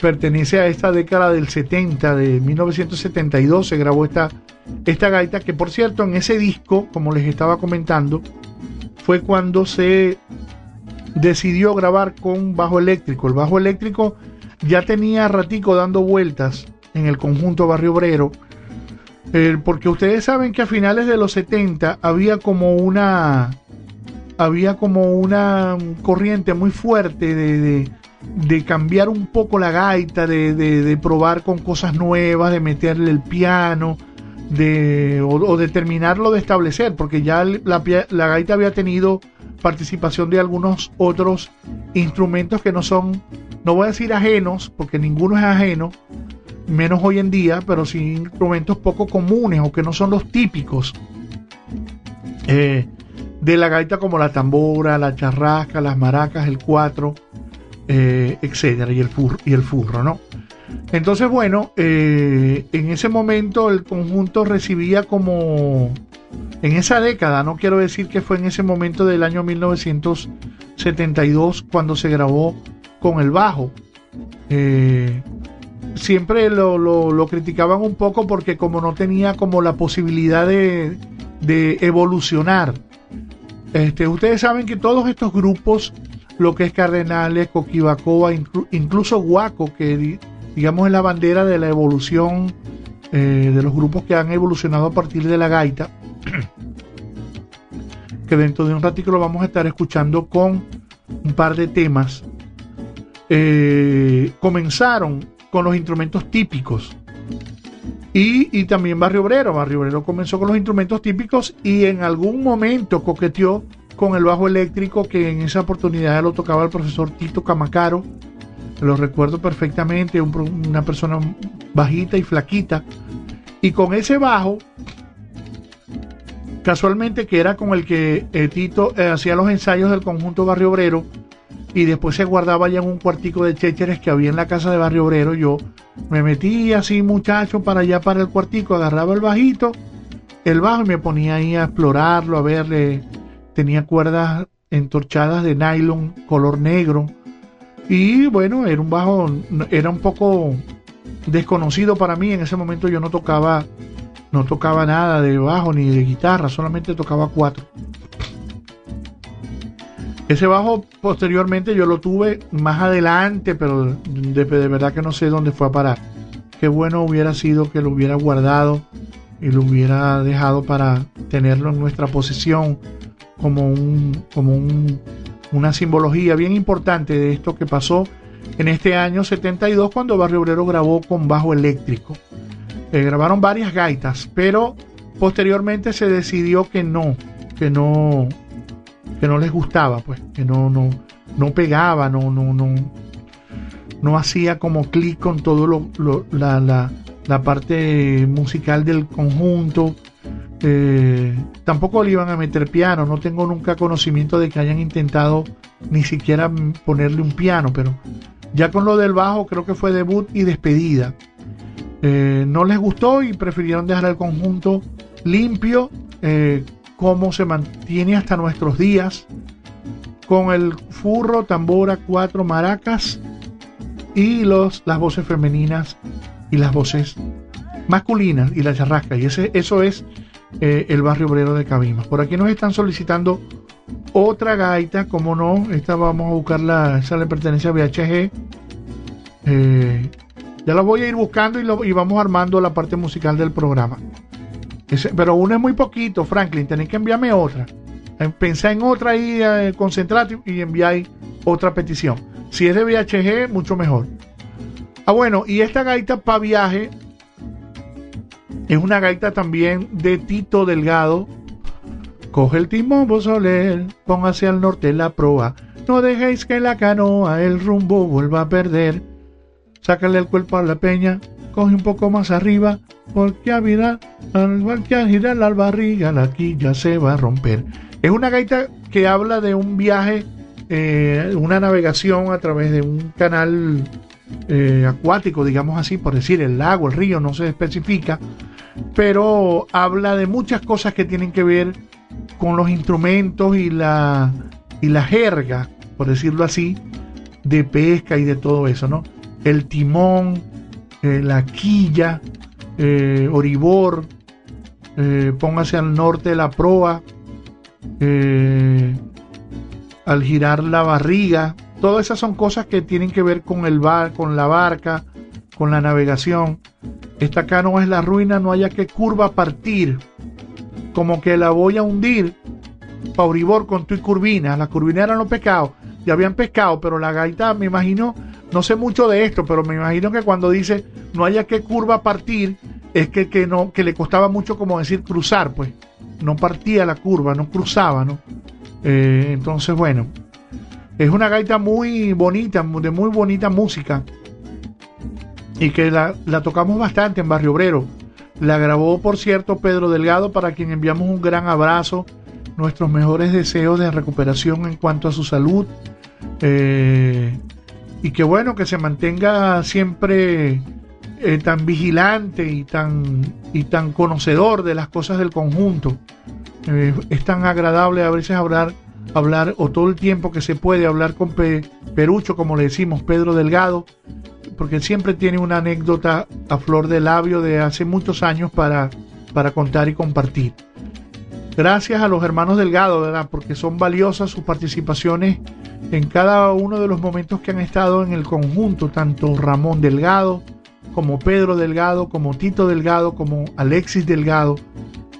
pertenece a esta década del 70, de 1972, se grabó esta, esta gaita, que por cierto, en ese disco, como les estaba comentando, fue cuando se decidió grabar con bajo eléctrico. El bajo eléctrico ya tenía ratico dando vueltas en el conjunto Barrio Obrero, eh, porque ustedes saben que a finales de los 70 había como una había como una corriente muy fuerte de, de, cambiar un poco la gaita, de, de, probar con cosas nuevas, de meterle el piano, de, o, de terminarlo de establecer, porque ya la, la, gaita había tenido participación de algunos otros instrumentos que no son, no voy a decir ajenos, porque ninguno es ajeno, menos hoy en día, pero sí instrumentos poco comunes o que no son los típicos. Eh, de la gaita como la tambora, la charrasca, las maracas, el cuatro, eh, etcétera, y el, furro, y el furro, ¿no? Entonces, bueno, eh, en ese momento el conjunto recibía como, en esa década, no quiero decir que fue en ese momento del año 1972 cuando se grabó con el bajo. Eh, siempre lo, criticaban un poco porque como no tenía como la posibilidad de, evolucionar. Este, ustedes saben que todos estos grupos, lo que es Cardenales, Coquibacoa, incluso Guaco, que digamos, es la bandera de la evolución eh, de los grupos que han evolucionado a partir de la gaita, que dentro de un ratito lo vamos a estar escuchando con un par de temas. Eh, comenzaron con los instrumentos típicos. Y, y, también Barrio Obrero. Barrio Obrero comenzó con los instrumentos típicos y en algún momento coqueteó con el bajo eléctrico que en esa oportunidad lo tocaba el profesor Tito Camacaro lo recuerdo perfectamente, una persona bajita y flaquita. Y con ese bajo, casualmente que era con el que eh, Tito eh, hacía los ensayos del conjunto Barrio Obrero, y después se guardaba ya en un cuartico de chécheres que había en la casa de Barrio Obrero. Yo me metí así, muchacho, para allá, para el cuartico, agarraba el bajito, el bajo, y me ponía ahí a explorarlo, a verle. Tenía cuerdas entorchadas de nylon color negro y bueno, era un bajo, era un poco desconocido para mí. En ese momento yo no tocaba, no tocaba nada de bajo ni de guitarra, solamente tocaba cuatro. Ese bajo posteriormente yo lo tuve más adelante, pero de, verdad que no sé dónde fue a parar. Qué bueno hubiera sido que lo hubiera guardado y lo hubiera dejado para tenerlo en nuestra posesión como un, como un una simbología bien importante de esto que pasó en este año 72 cuando Barrio Obrero grabó con bajo eléctrico. Eh, grabaron varias gaitas, pero posteriormente se decidió que no, que no, que no les gustaba, pues, que no, no, no pegaba, no, no, no, no hacía como clic con todo lo, lo- la, la, la parte musical del conjunto. Eh, tampoco le iban a meter piano, no tengo nunca conocimiento de que hayan intentado ni siquiera ponerle un piano, pero ya con lo del bajo creo que fue debut y despedida. Eh, no les gustó y prefirieron dejar el conjunto limpio, eh, como se mantiene hasta nuestros días, con el furro, tambora, cuatro maracas y los, las voces femeninas y las voces masculinas y la charrasca. Y ese, eso es eh, el barrio obrero de Cabimas. Por aquí nos están solicitando otra gaita, como no, esta vamos a buscarla, esa le pertenece a VHG. Eh, ya la voy a ir buscando y, lo- y vamos armando la parte musical del programa. Pero uno es muy poquito, Franklin, tenéis que enviarme otra. Pensá en otra ahí, eh, concentrate y enviáis otra petición. Si es de VHG, mucho mejor. Ah, bueno, y esta gaita para viaje es una gaita también de Tito Delgado. Coge el timón, vos soler, póngase al norte la proa. No dejéis que la canoa el rumbo vuelva a perder. Sácale el cuerpo a la peña, coge un poco más arriba, porque a virar, al igual que a girar la barriga, la quilla se va a romper. Es una gaita que habla de un viaje, eh, una navegación a través de un canal eh, acuático, digamos así, por decir el lago, el río, no se especifica, pero habla de muchas cosas que tienen que ver con los instrumentos y la, y la jerga, por decirlo así, de pesca y de todo eso, ¿no? El timón, eh, la quilla, eh, oribor, eh, póngase al norte de la proa, al girar la barriga, todas esas son cosas que tienen que ver con el bar, con la barca, con la navegación. Esta canoa es la ruina, no haya que curva partir, como que la voy a hundir. Pauribor con tu y curvina, las curvinas eran los pescados, ya habían pescado, pero la gaita me imagino, no sé mucho de esto, pero me imagino que cuando dice no haya que curva partir, es que, que no, que le costaba mucho como decir cruzar, pues, no partía la curva, no cruzaba, ¿no? Eh, entonces, bueno, es una gaita muy bonita, de muy bonita música. Y que la, la tocamos bastante en Barrio Obrero. La grabó, por cierto, Pedro Delgado, para quien enviamos un gran abrazo, nuestros mejores deseos de recuperación en cuanto a su salud. Eh, y que bueno, que se mantenga siempre eh, tan vigilante y tan, y tan conocedor de las cosas del conjunto. Eh, es tan agradable a veces hablar, hablar, o todo el tiempo que se puede hablar con Pe- Perucho, como le decimos, Pedro Delgado, porque siempre tiene una anécdota a flor de labio de hace muchos años para, para contar y compartir. Gracias a los hermanos Delgado, ¿verdad? Porque son valiosas sus participaciones en cada uno de los momentos que han estado en el conjunto, tanto Ramón Delgado, como Pedro Delgado, como Tito Delgado, como Alexis Delgado,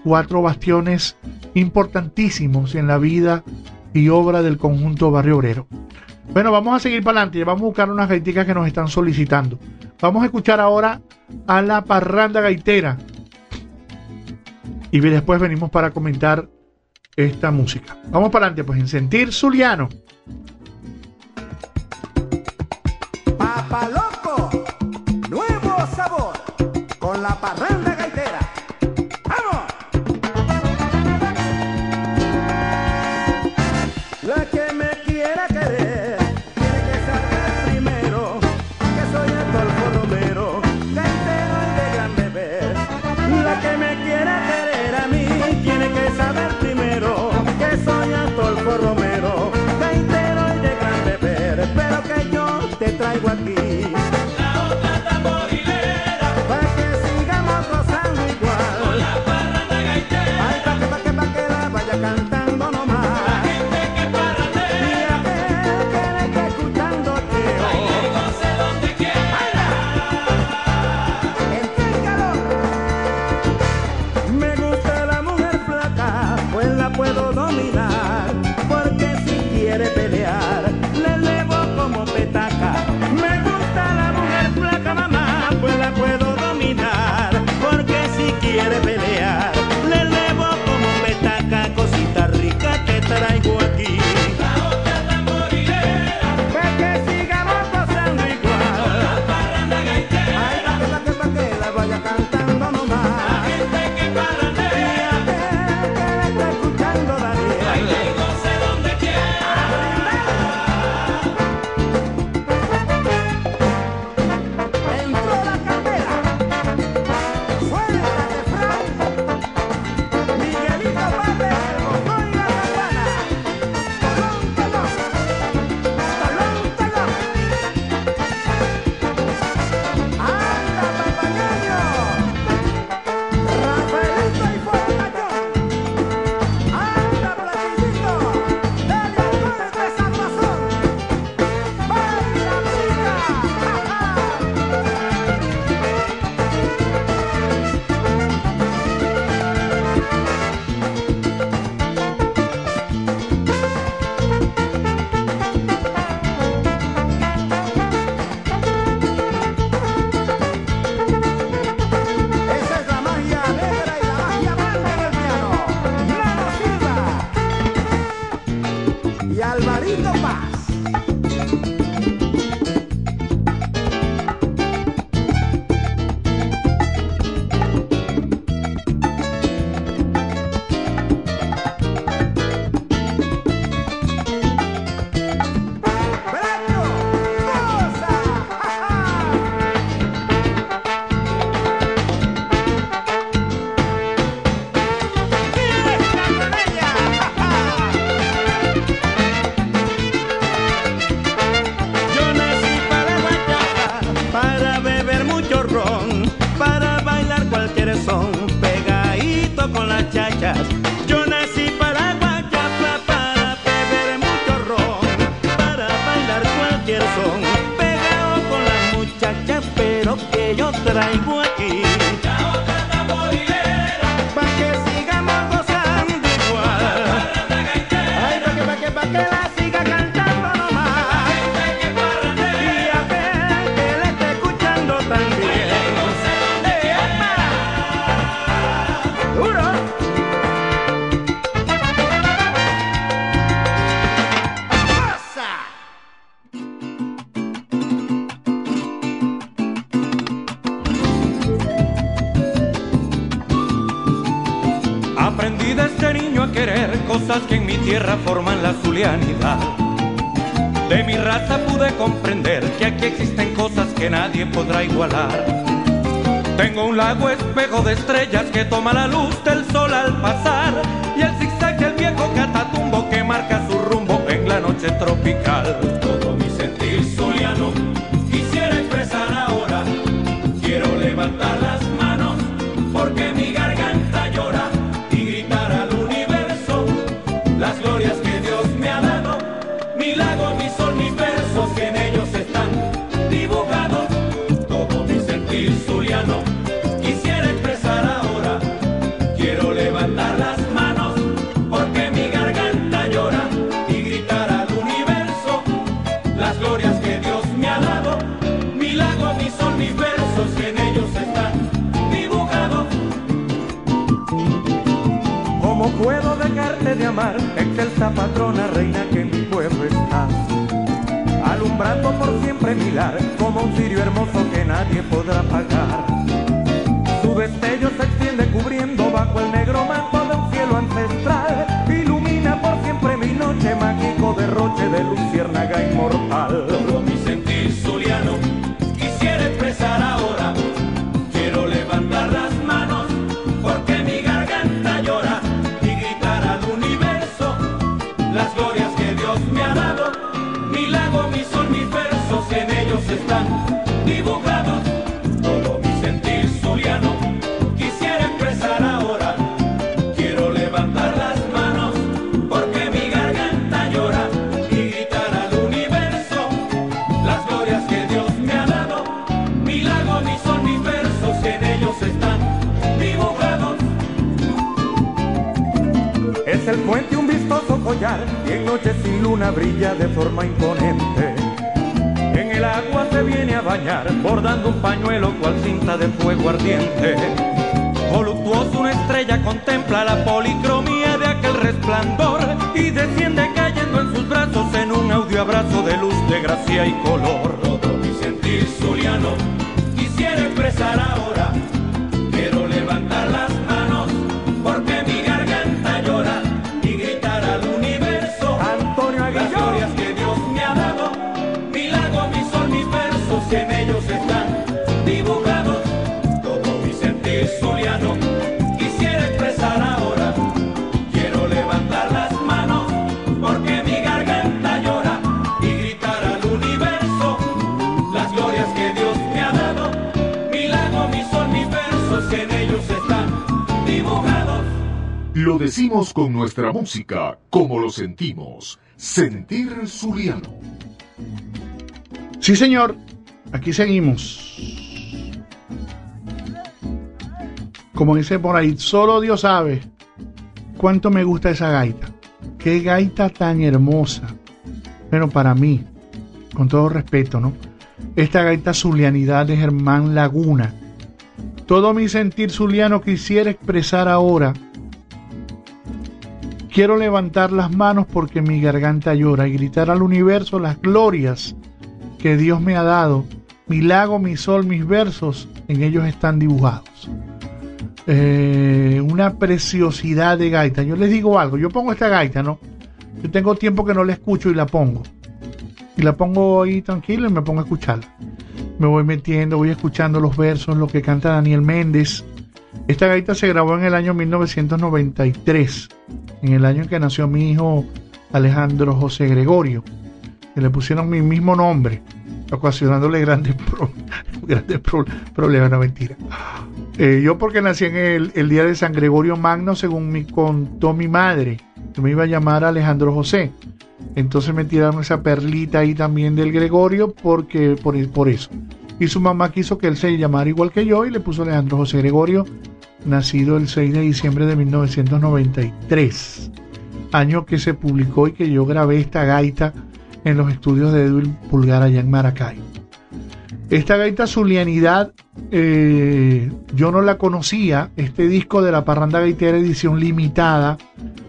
cuatro bastiones importantísimos en la vida y obra del conjunto Barrio Obrero. Bueno, vamos a seguir para adelante, vamos a buscar unas gaiticas que nos están solicitando. Vamos a escuchar ahora a la parranda gaitera y después venimos para comentar esta música. Vamos para adelante, pues en sentir Zuliano. Papa Loco, nuevo sabor con la parranda gemellos están dibujados todo como Vicente Zuliano. Quisiera expresar ahora, quiero levantar las manos porque mi garganta llora y gritar al universo las glorias que Dios me ha dado. Mi lago, mi sol, mis versos, gemellos están dibujados. Lo decimos con nuestra música, como lo sentimos. Sentir Zuliano. Sí, señor. Aquí seguimos. Como dice por ahí, solo Dios sabe cuánto me gusta esa gaita. Qué gaita tan hermosa. Pero para mí, con todo respeto, ¿no? Esta gaita zulianidad de Germán Laguna. Todo mi sentir zuliano quisiera expresar ahora. Quiero levantar las manos porque mi garganta llora y gritar al universo las glorias que Dios me ha dado mi lago, mi sol, mis versos, en ellos están dibujados. Eh, una preciosidad de gaita. Yo les digo algo, yo pongo esta gaita, ¿no? Yo tengo tiempo que no la escucho y la pongo. Y la pongo ahí tranquila y me pongo a escucharla. Me voy metiendo, voy escuchando los versos, lo que canta Daniel Méndez. Esta gaita se grabó en el año 1993, en el año en que nació mi hijo Alejandro José Gregorio, que le pusieron mi mismo nombre ocasionándole grandes, grandes pro- problemas, no mentira. Eh, yo porque nací en el, día de San Gregorio Magno, según me contó mi madre, que me iba a llamar Alejandro José. Entonces me tiraron esa perlita ahí también del Gregorio porque por, por eso. Y su mamá quiso que él se llamara igual que yo y le puso Alejandro José Gregorio, nacido el 6 de diciembre de 1993, año que se publicó y que yo grabé esta gaita en los estudios de Edwin Pulgar allá en Maracay. Esta gaita Zulianidad eh, yo no la conocía, este disco de la Parranda Gaitera edición limitada,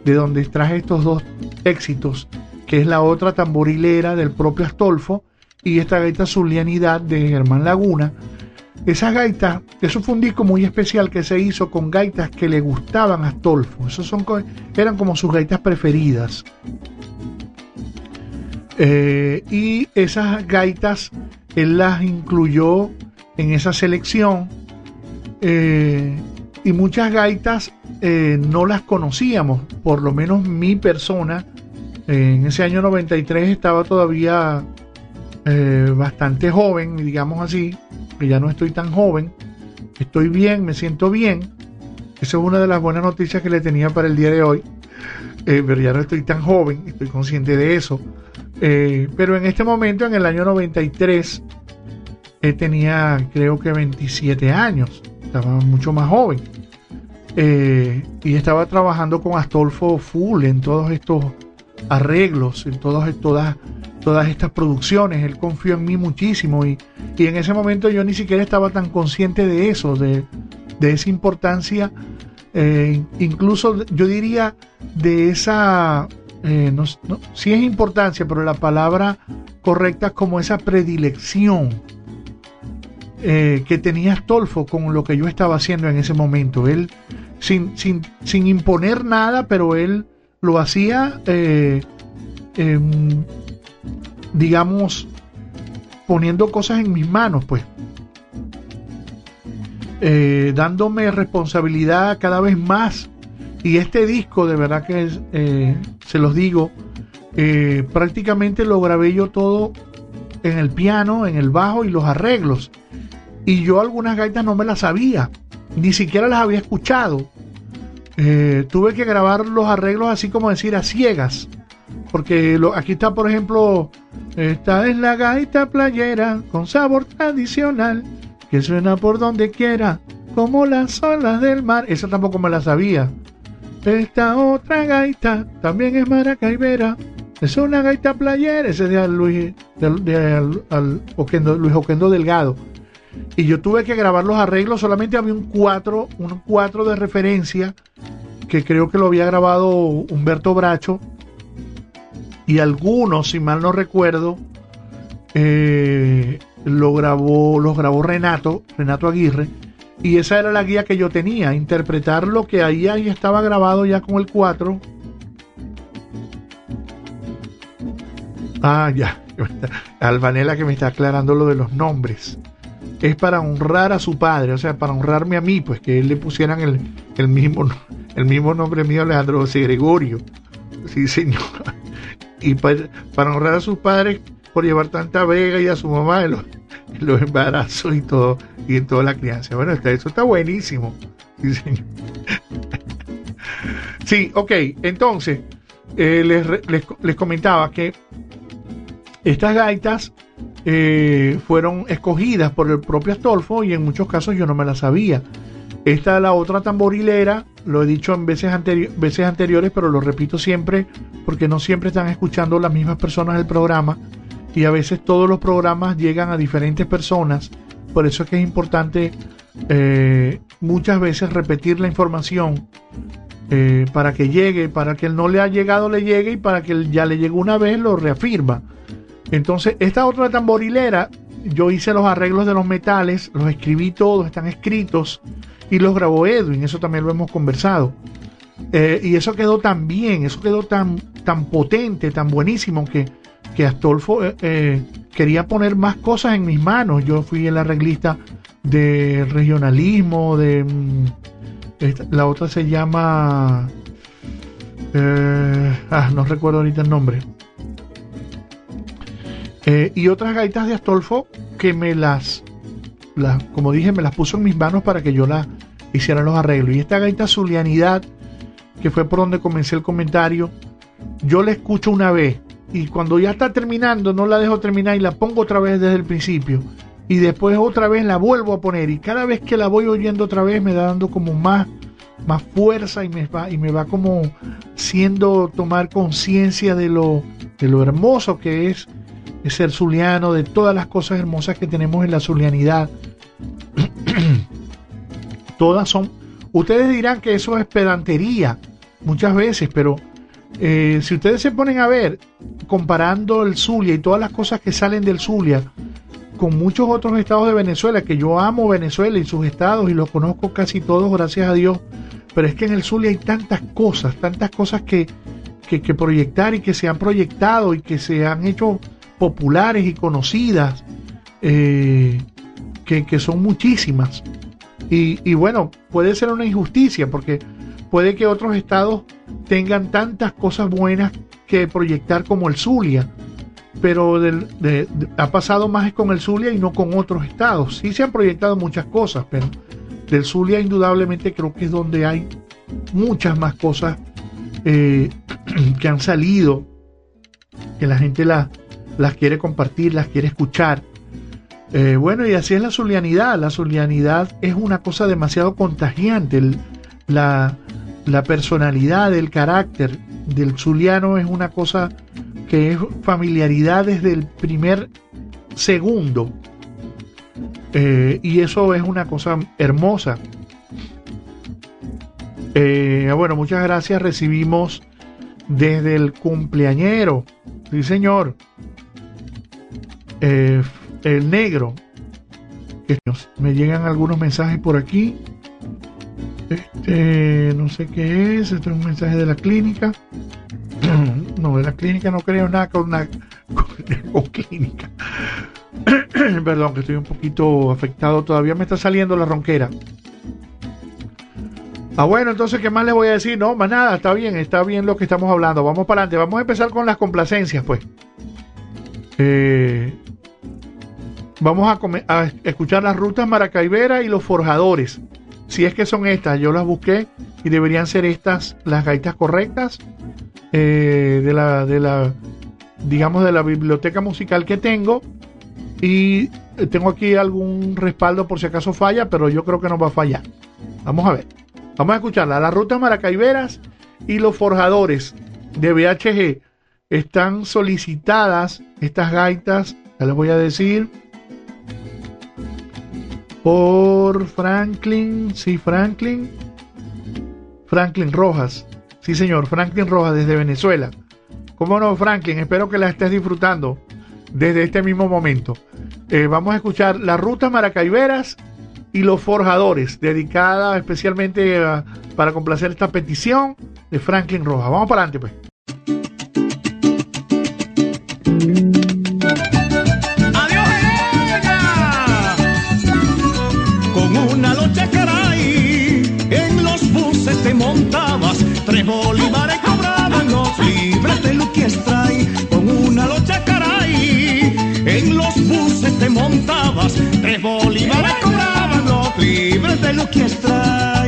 de donde traje estos dos éxitos, que es la otra tamborilera del propio Astolfo y esta gaita Zulianidad de Germán Laguna. Esas gaitas, eso fue un disco muy especial que se hizo con gaitas que le gustaban a Astolfo. Esos son, eran como sus gaitas preferidas. Eh, y esas gaitas él las incluyó en esa selección eh, y muchas gaitas eh, no las conocíamos, por lo menos mi persona en ese año 93 estaba todavía bastante joven, digamos así, que ya no estoy tan joven, estoy bien, me siento bien, esa es una de las buenas noticias que le tenía para el día de hoy, pero ya no estoy tan joven, estoy consciente de eso. Eh, pero en este momento, en el año 93, eh, tenía creo que 27 años, estaba mucho más joven. Eh, y estaba trabajando con Astolfo Full en todos estos arreglos, en todas, todas, todas estas producciones. Él confió en mí muchísimo y, y en ese momento yo ni siquiera estaba tan consciente de eso, de, de esa importancia, eh, incluso yo diría de esa, eh, no, sí es importancia, pero la palabra correcta es como esa predilección eh, que tenía Astolfo con lo que yo estaba haciendo en ese momento. Él, sin, sin, sin imponer nada, pero él lo hacía, eh, digamos, poniendo cosas en mis manos, pues. Dándome responsabilidad cada vez más. Y este disco, de verdad que eh, se los digo, eh, prácticamente lo grabé yo todo en el piano, en el bajo y los arreglos. Y yo algunas gaitas no me las sabía, ni siquiera las había escuchado. Eh, tuve que grabar los arreglos así como decir a ciegas. Porque aquí está, por ejemplo, esta es la gaita playera con sabor tradicional que suena por donde quiera, como las olas del mar. Esa tampoco me la sabía. Esta otra gaita también es maracaibera. Es una gaita playera. Ese es de Luis, de, Luis Oquendo Delgado. Y yo tuve que grabar los arreglos. Solamente había un 4, un 4 de referencia que creo que lo había grabado Humberto Bracho. Y algunos, si mal no recuerdo, eh, lo grabó, los grabó Renato, Renato Aguirre, y esa era la guía que yo tenía, interpretar lo que ahí, ahí estaba grabado ya con el 4. Ah, ya, Albanela que me está aclarando lo de los nombres. Es para honrar a su padre, o sea, para honrarme a mí, pues que él le pusieran el, el mismo, el mismo nombre mío, Alejandro José Gregorio. Sí, señor. Y para, para honrar a sus padres por llevar tanta vega y a su mamá los, embarazos y todo, y en toda la crianza. Bueno, eso está buenísimo. Sí. Sí, ok, entonces, eh, les, les, les comentaba que estas gaitas eh, fueron escogidas por el propio Astolfo y en muchos casos yo no me las sabía. Esta es la otra tamborilera, lo he dicho en veces, veces anteriores, pero lo repito siempre porque no siempre están escuchando las mismas personas el programa y a veces todos los programas llegan a diferentes personas. Por eso es que es importante eh, muchas veces repetir la información eh, para que llegue, para que el no le ha llegado le llegue y para que el ya le llegó una vez lo reafirma. Entonces, esta otra tamborilera, yo hice los arreglos de los metales, los escribí todos, están escritos y los grabó Edwin, eso también lo hemos conversado. Eh, y eso quedó tan bien, eso quedó tan, tan potente, tan buenísimo que, que Astolfo eh, eh, quería poner más cosas en mis manos. Yo fui el arreglista de regionalismo, de mm, la otra se llama eh, ah, no recuerdo ahorita el nombre y otras gaitas de Astolfo que me las, las, como dije, me las puso en mis manos para que yo las hiciera los arreglos. Y esta gaita Zulianidad, que fue por donde comencé el comentario, yo la escucho una vez y cuando ya está terminando no la dejo terminar y la pongo otra vez desde el principio. Y después otra vez la vuelvo a poner. Y cada vez que la voy oyendo otra vez me da dando como más más fuerza y me va y me va como siendo tomar conciencia de lo de lo hermoso que es, ser zuliano de todas las cosas hermosas que tenemos en la zulianidad. Todas son ustedes dirán que eso es pedantería muchas veces pero eh, si ustedes se ponen a ver comparando el Zulia y todas las cosas que salen del Zulia con muchos otros estados de Venezuela, que yo amo Venezuela y sus estados y los conozco casi todos, gracias a Dios, pero es que en el Zulia hay tantas cosas, tantas cosas que, que, que proyectar y que se han proyectado y que se han hecho populares y conocidas, eh, que, que, son muchísimas. Y, y bueno, puede ser una injusticia porque puede que otros estados tengan tantas cosas buenas que proyectar como el Zulia pero ha pasado más con el Zulia y no con otros estados. Sí se han proyectado muchas cosas, pero del Zulia indudablemente creo que es donde hay muchas más cosas eh, que han salido, que la gente la, las quiere compartir, las quiere escuchar. Eh, bueno, y así es la zulianidad. La zulianidad es una cosa demasiado contagiante. La, la personalidad, el carácter del zuliano es una cosa que es familiaridad desde el primer segundo. Eh, y eso es una cosa hermosa. Eh, bueno, muchas gracias. Recibimos desde el cumpleañero. Sí, señor. Eh, el negro. Me llegan algunos mensajes por aquí. Este, no sé qué es. Este es un mensaje de la clínica. no, de la clínica no creo nada con una clínica. Perdón, que estoy un poquito afectado. Todavía me está saliendo la ronquera. Ah, bueno, entonces, ¿qué más le voy a decir? No, más nada, está bien, está bien lo que estamos hablando. Vamos para adelante. Vamos a empezar con las complacencias, pues. Eh, vamos a, a, escuchar las rutas Maracaibera y los forjadores. Si es que son estas, yo las busqué y deberían ser estas las gaitas correctas eh, de la, de la, digamos, de la biblioteca musical que tengo. Y tengo aquí algún respaldo por si acaso falla, pero yo creo que no va a fallar. Vamos a ver. Vamos a escucharla. Las rutas Maracaiberas y los forjadores de BHG están solicitadas estas gaitas, ya les voy a decir, por Franklin, sí, Franklin, Franklin Rojas, sí señor, Franklin Rojas desde Venezuela. ¿Cómo no, Franklin? Espero que la estés disfrutando desde este mismo momento. Eh, vamos a escuchar las rutas Maracaiberas y los forjadores, dedicada especialmente para complacer esta petición de Franklin Rojas. Vamos para adelante, pues. Con una locha caray, en los buses te montabas, tres bolívares cobraban los libres de Luquiestray. A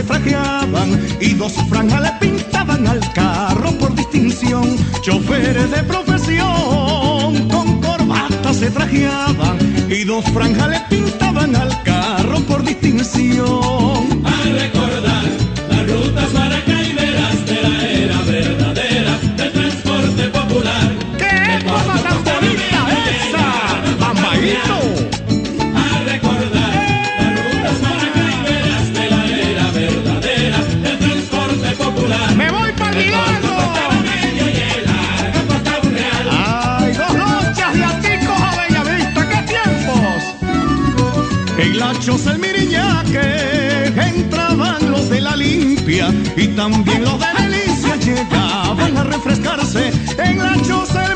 se trajeaban y dos franjas le pintaban al carro por distinción. Choferes de profesión con corbata se trajeaban y dos franjas le pintaban al carro por distinción. A recordar las rutas y también los de delicia llegaban a refrescarse en la choza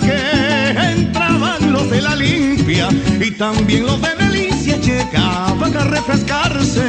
que entraban los de la limpia. Y también los de delicia llegaban a refrescarse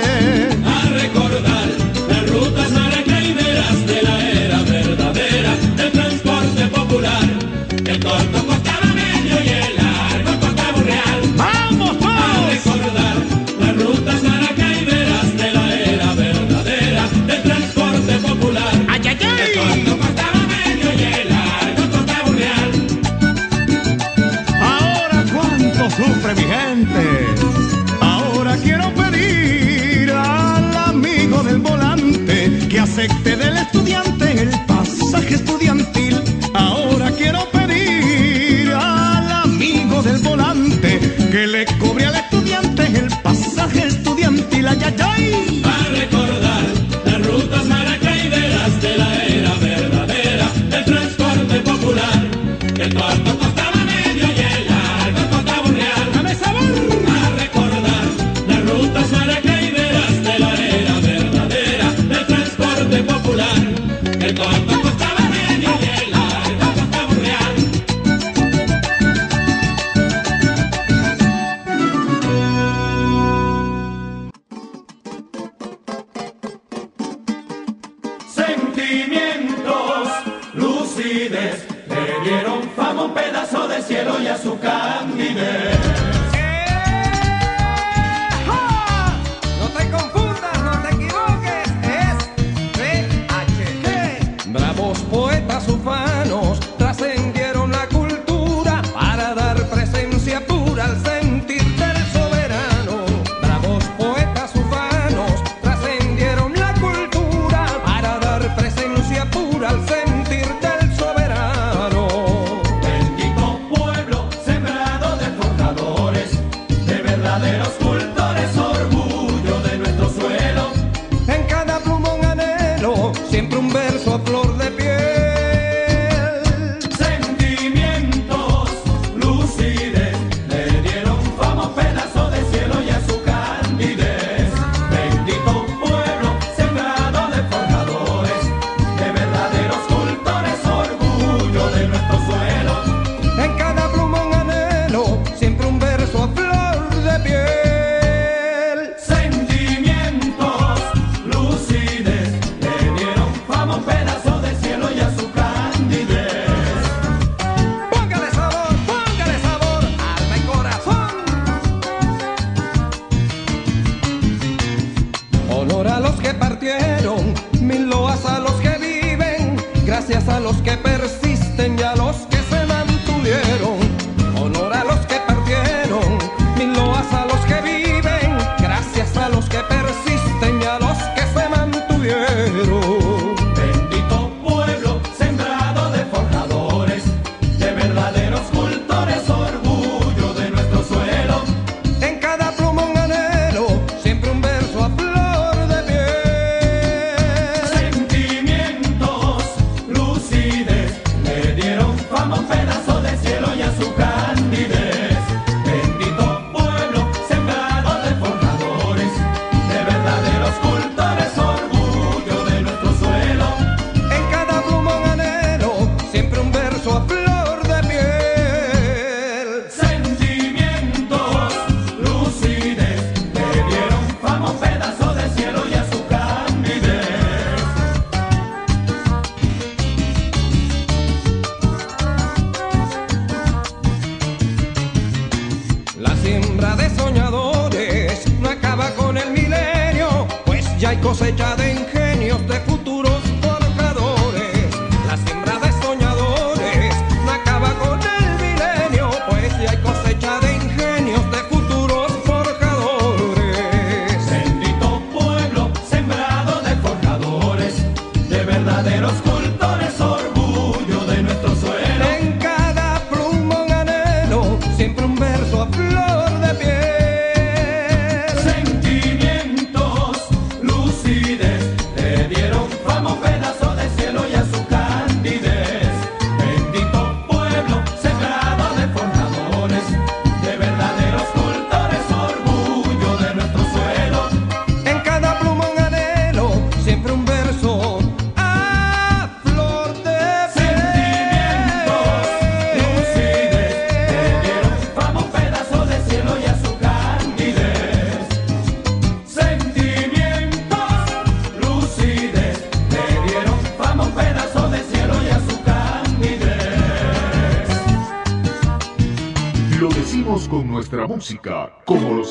música como lo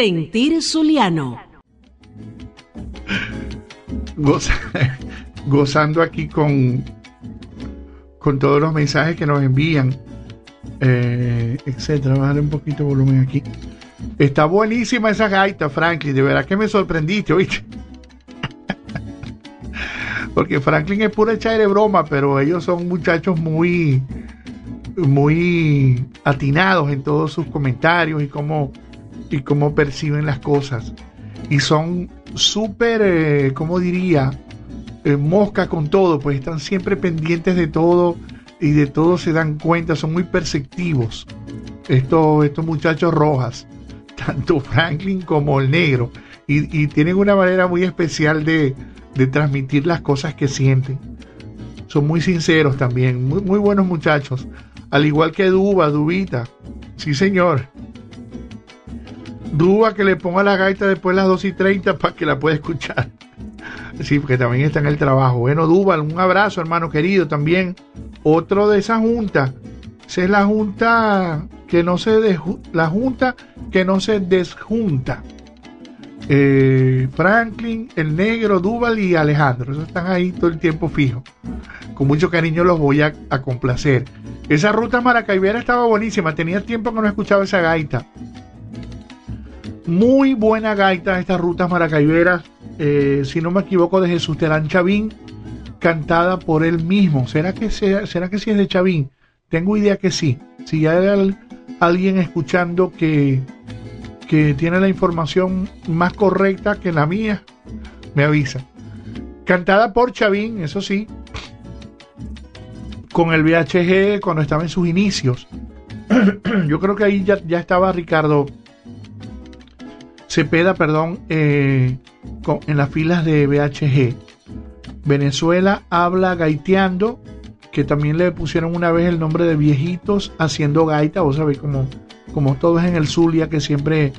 Sentir Zuliano. Goza- gozando aquí con, con todos los mensajes que nos envían, eh, etcétera. Voy a darle un poquito de volumen aquí. Está buenísima esa gaita, Franklin. De verdad que me sorprendiste, ¿oíste? Porque Franklin es pura echa de broma, pero ellos son muchachos muy, muy atinados en todos sus comentarios y cómo, y cómo perciben las cosas. Y son súper, eh, ¿cómo diría? Eh, mosca con todo, pues están siempre pendientes de todo y de todo se dan cuenta, son muy perceptivos. Estos, estos muchachos rojas, tanto Franklin como el negro, y, y tienen una manera muy especial de, de transmitir las cosas que sienten. Son muy sinceros también, muy, muy buenos muchachos. Al igual que Duba, Dubita. Sí, señor. Duba que le ponga la gaita después de las 2 y 30 para que la pueda escuchar. Sí, porque también está en el trabajo. Bueno, Duba, un abrazo, hermano querido, también. Otro de esa junta. Esa es la junta que no se la junta que no se desjunta. Eh, Franklin, el negro, Duval y Alejandro. Esos están ahí todo el tiempo fijo. Con mucho cariño los voy a, a complacer. Esa ruta maracaibera estaba buenísima. Tenía tiempo que no escuchaba esa gaita. Muy buena gaita estas rutas maracaiberas. eh, si no me equivoco, de Jesús Terán Chavín, cantada por él mismo. ¿Será que, sea, ¿Será que sí es de Chavín? Tengo idea que sí. Si hay al- alguien escuchando que, que tiene la información más correcta que la mía, me avisa. Cantada por Chavín, eso sí, con el VHG cuando estaba en sus inicios. Yo creo que ahí ya, ya estaba Ricardo Cepeda, perdón, eh, en las filas de VHG. Venezuela habla gaiteando, que también le pusieron una vez el nombre de viejitos haciendo gaita, vos sabés, como, como todos en el Zulia, que siempre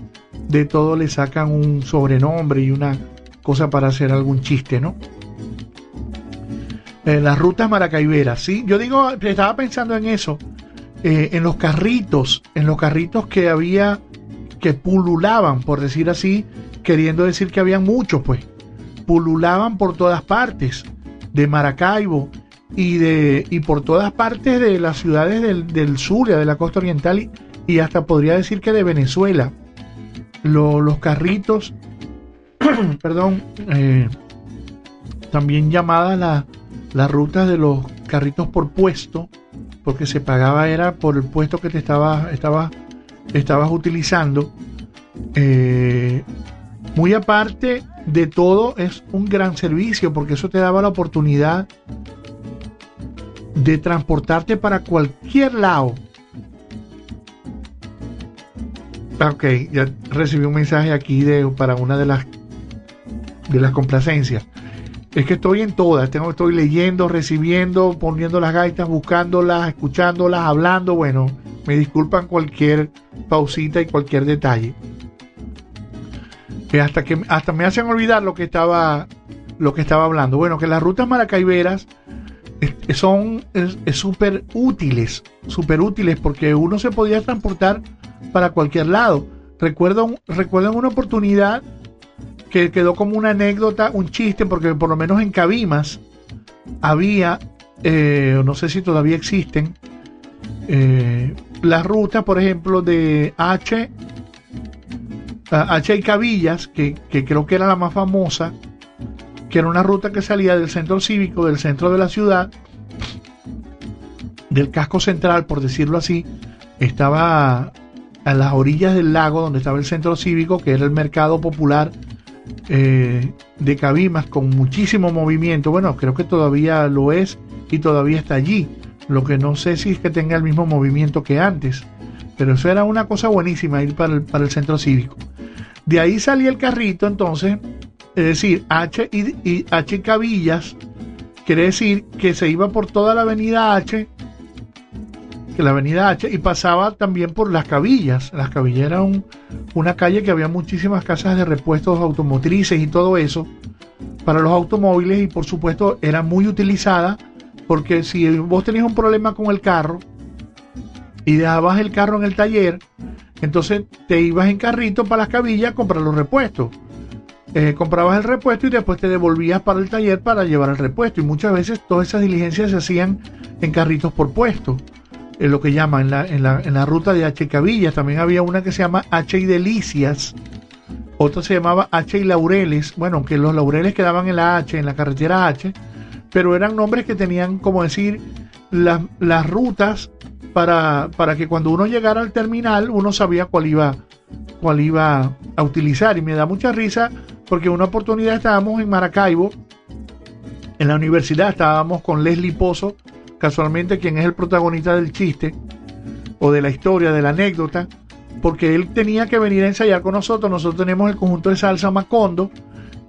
de todo le sacan un sobrenombre y una cosa para hacer algún chiste, ¿no? Eh, las rutas maracaiberas, sí, yo digo, estaba pensando en eso, eh, en los carritos, en los carritos que había, que pululaban, por decir así, queriendo decir que habían muchos, pues, pululaban por todas partes, de Maracaibo y, de, y por todas partes de las ciudades del, del Zulia, de la costa oriental y, y hasta podría decir que de Venezuela. Lo- los carritos, perdón, eh, también llamadas la- las rutas de los carritos por puesto, porque se pagaba era por el puesto que te estaba, estaba, estabas utilizando. Eh, muy aparte de todo, es un gran servicio porque eso te daba la oportunidad de transportarte para cualquier lado. Ok, ya recibí un mensaje aquí de, para una de las de las complacencias. Es que estoy en todas, tengo, estoy leyendo, recibiendo, poniendo las gaitas, buscándolas, escuchándolas, hablando. Bueno, me disculpan cualquier pausita y cualquier detalle. Que hasta que hasta me hacen olvidar lo que estaba lo que estaba hablando. Bueno, que las rutas maracaiberas son súper útiles, súper útiles porque uno se podía transportar para cualquier lado. Recuerdo, recuerdo una oportunidad que quedó como una anécdota, un chiste, porque por lo menos en Cabimas había, eh, no sé si todavía existen, eh, las rutas, por ejemplo, de H, H y Cabillas, que, que creo que era la más famosa, que era una ruta que salía del centro cívico, del centro de la ciudad, del casco central, por decirlo así, estaba a las orillas del lago donde estaba el centro cívico, que era el mercado popular eh, de Cabimas con muchísimo movimiento. Bueno, creo que todavía lo es y todavía está allí. Lo que no sé si es que tenga el mismo movimiento que antes. Pero eso era una cosa buenísima ir para el, para el centro cívico. De ahí salía el carrito entonces, es decir, H y, y H Cabillas, quiere decir que se iba por toda la avenida H la avenida H y pasaba también por las cabillas. Las cabillas era un- una calle que había muchísimas casas de repuestos automotrices y todo eso para los automóviles y por supuesto era muy utilizada porque si vos tenías un problema con el carro y dejabas el carro en el taller, entonces te ibas en carrito para las cabillas a comprar los repuestos. Eh, comprabas el repuesto y después te devolvías para el taller para llevar el repuesto. Y muchas veces todas esas diligencias se hacían en carritos por puesto en lo que llaman en la, en la, en la ruta de H Cabillas. También había una que se llama H y Delicias, otra se llamaba H y Laureles. Bueno, aunque los Laureles quedaban en la H, en la carretera H, pero eran nombres que tenían, como decir, las, las rutas para, para que cuando uno llegara al terminal uno sabía cuál iba, cuál iba a utilizar. Y me da mucha risa porque una oportunidad estábamos en Maracaibo, en la universidad, estábamos con Leslie Pozo, casualmente quien es el protagonista del chiste o de la historia, de la anécdota, porque él tenía que venir a ensayar con nosotros. Nosotros tenemos el conjunto de salsa Macondo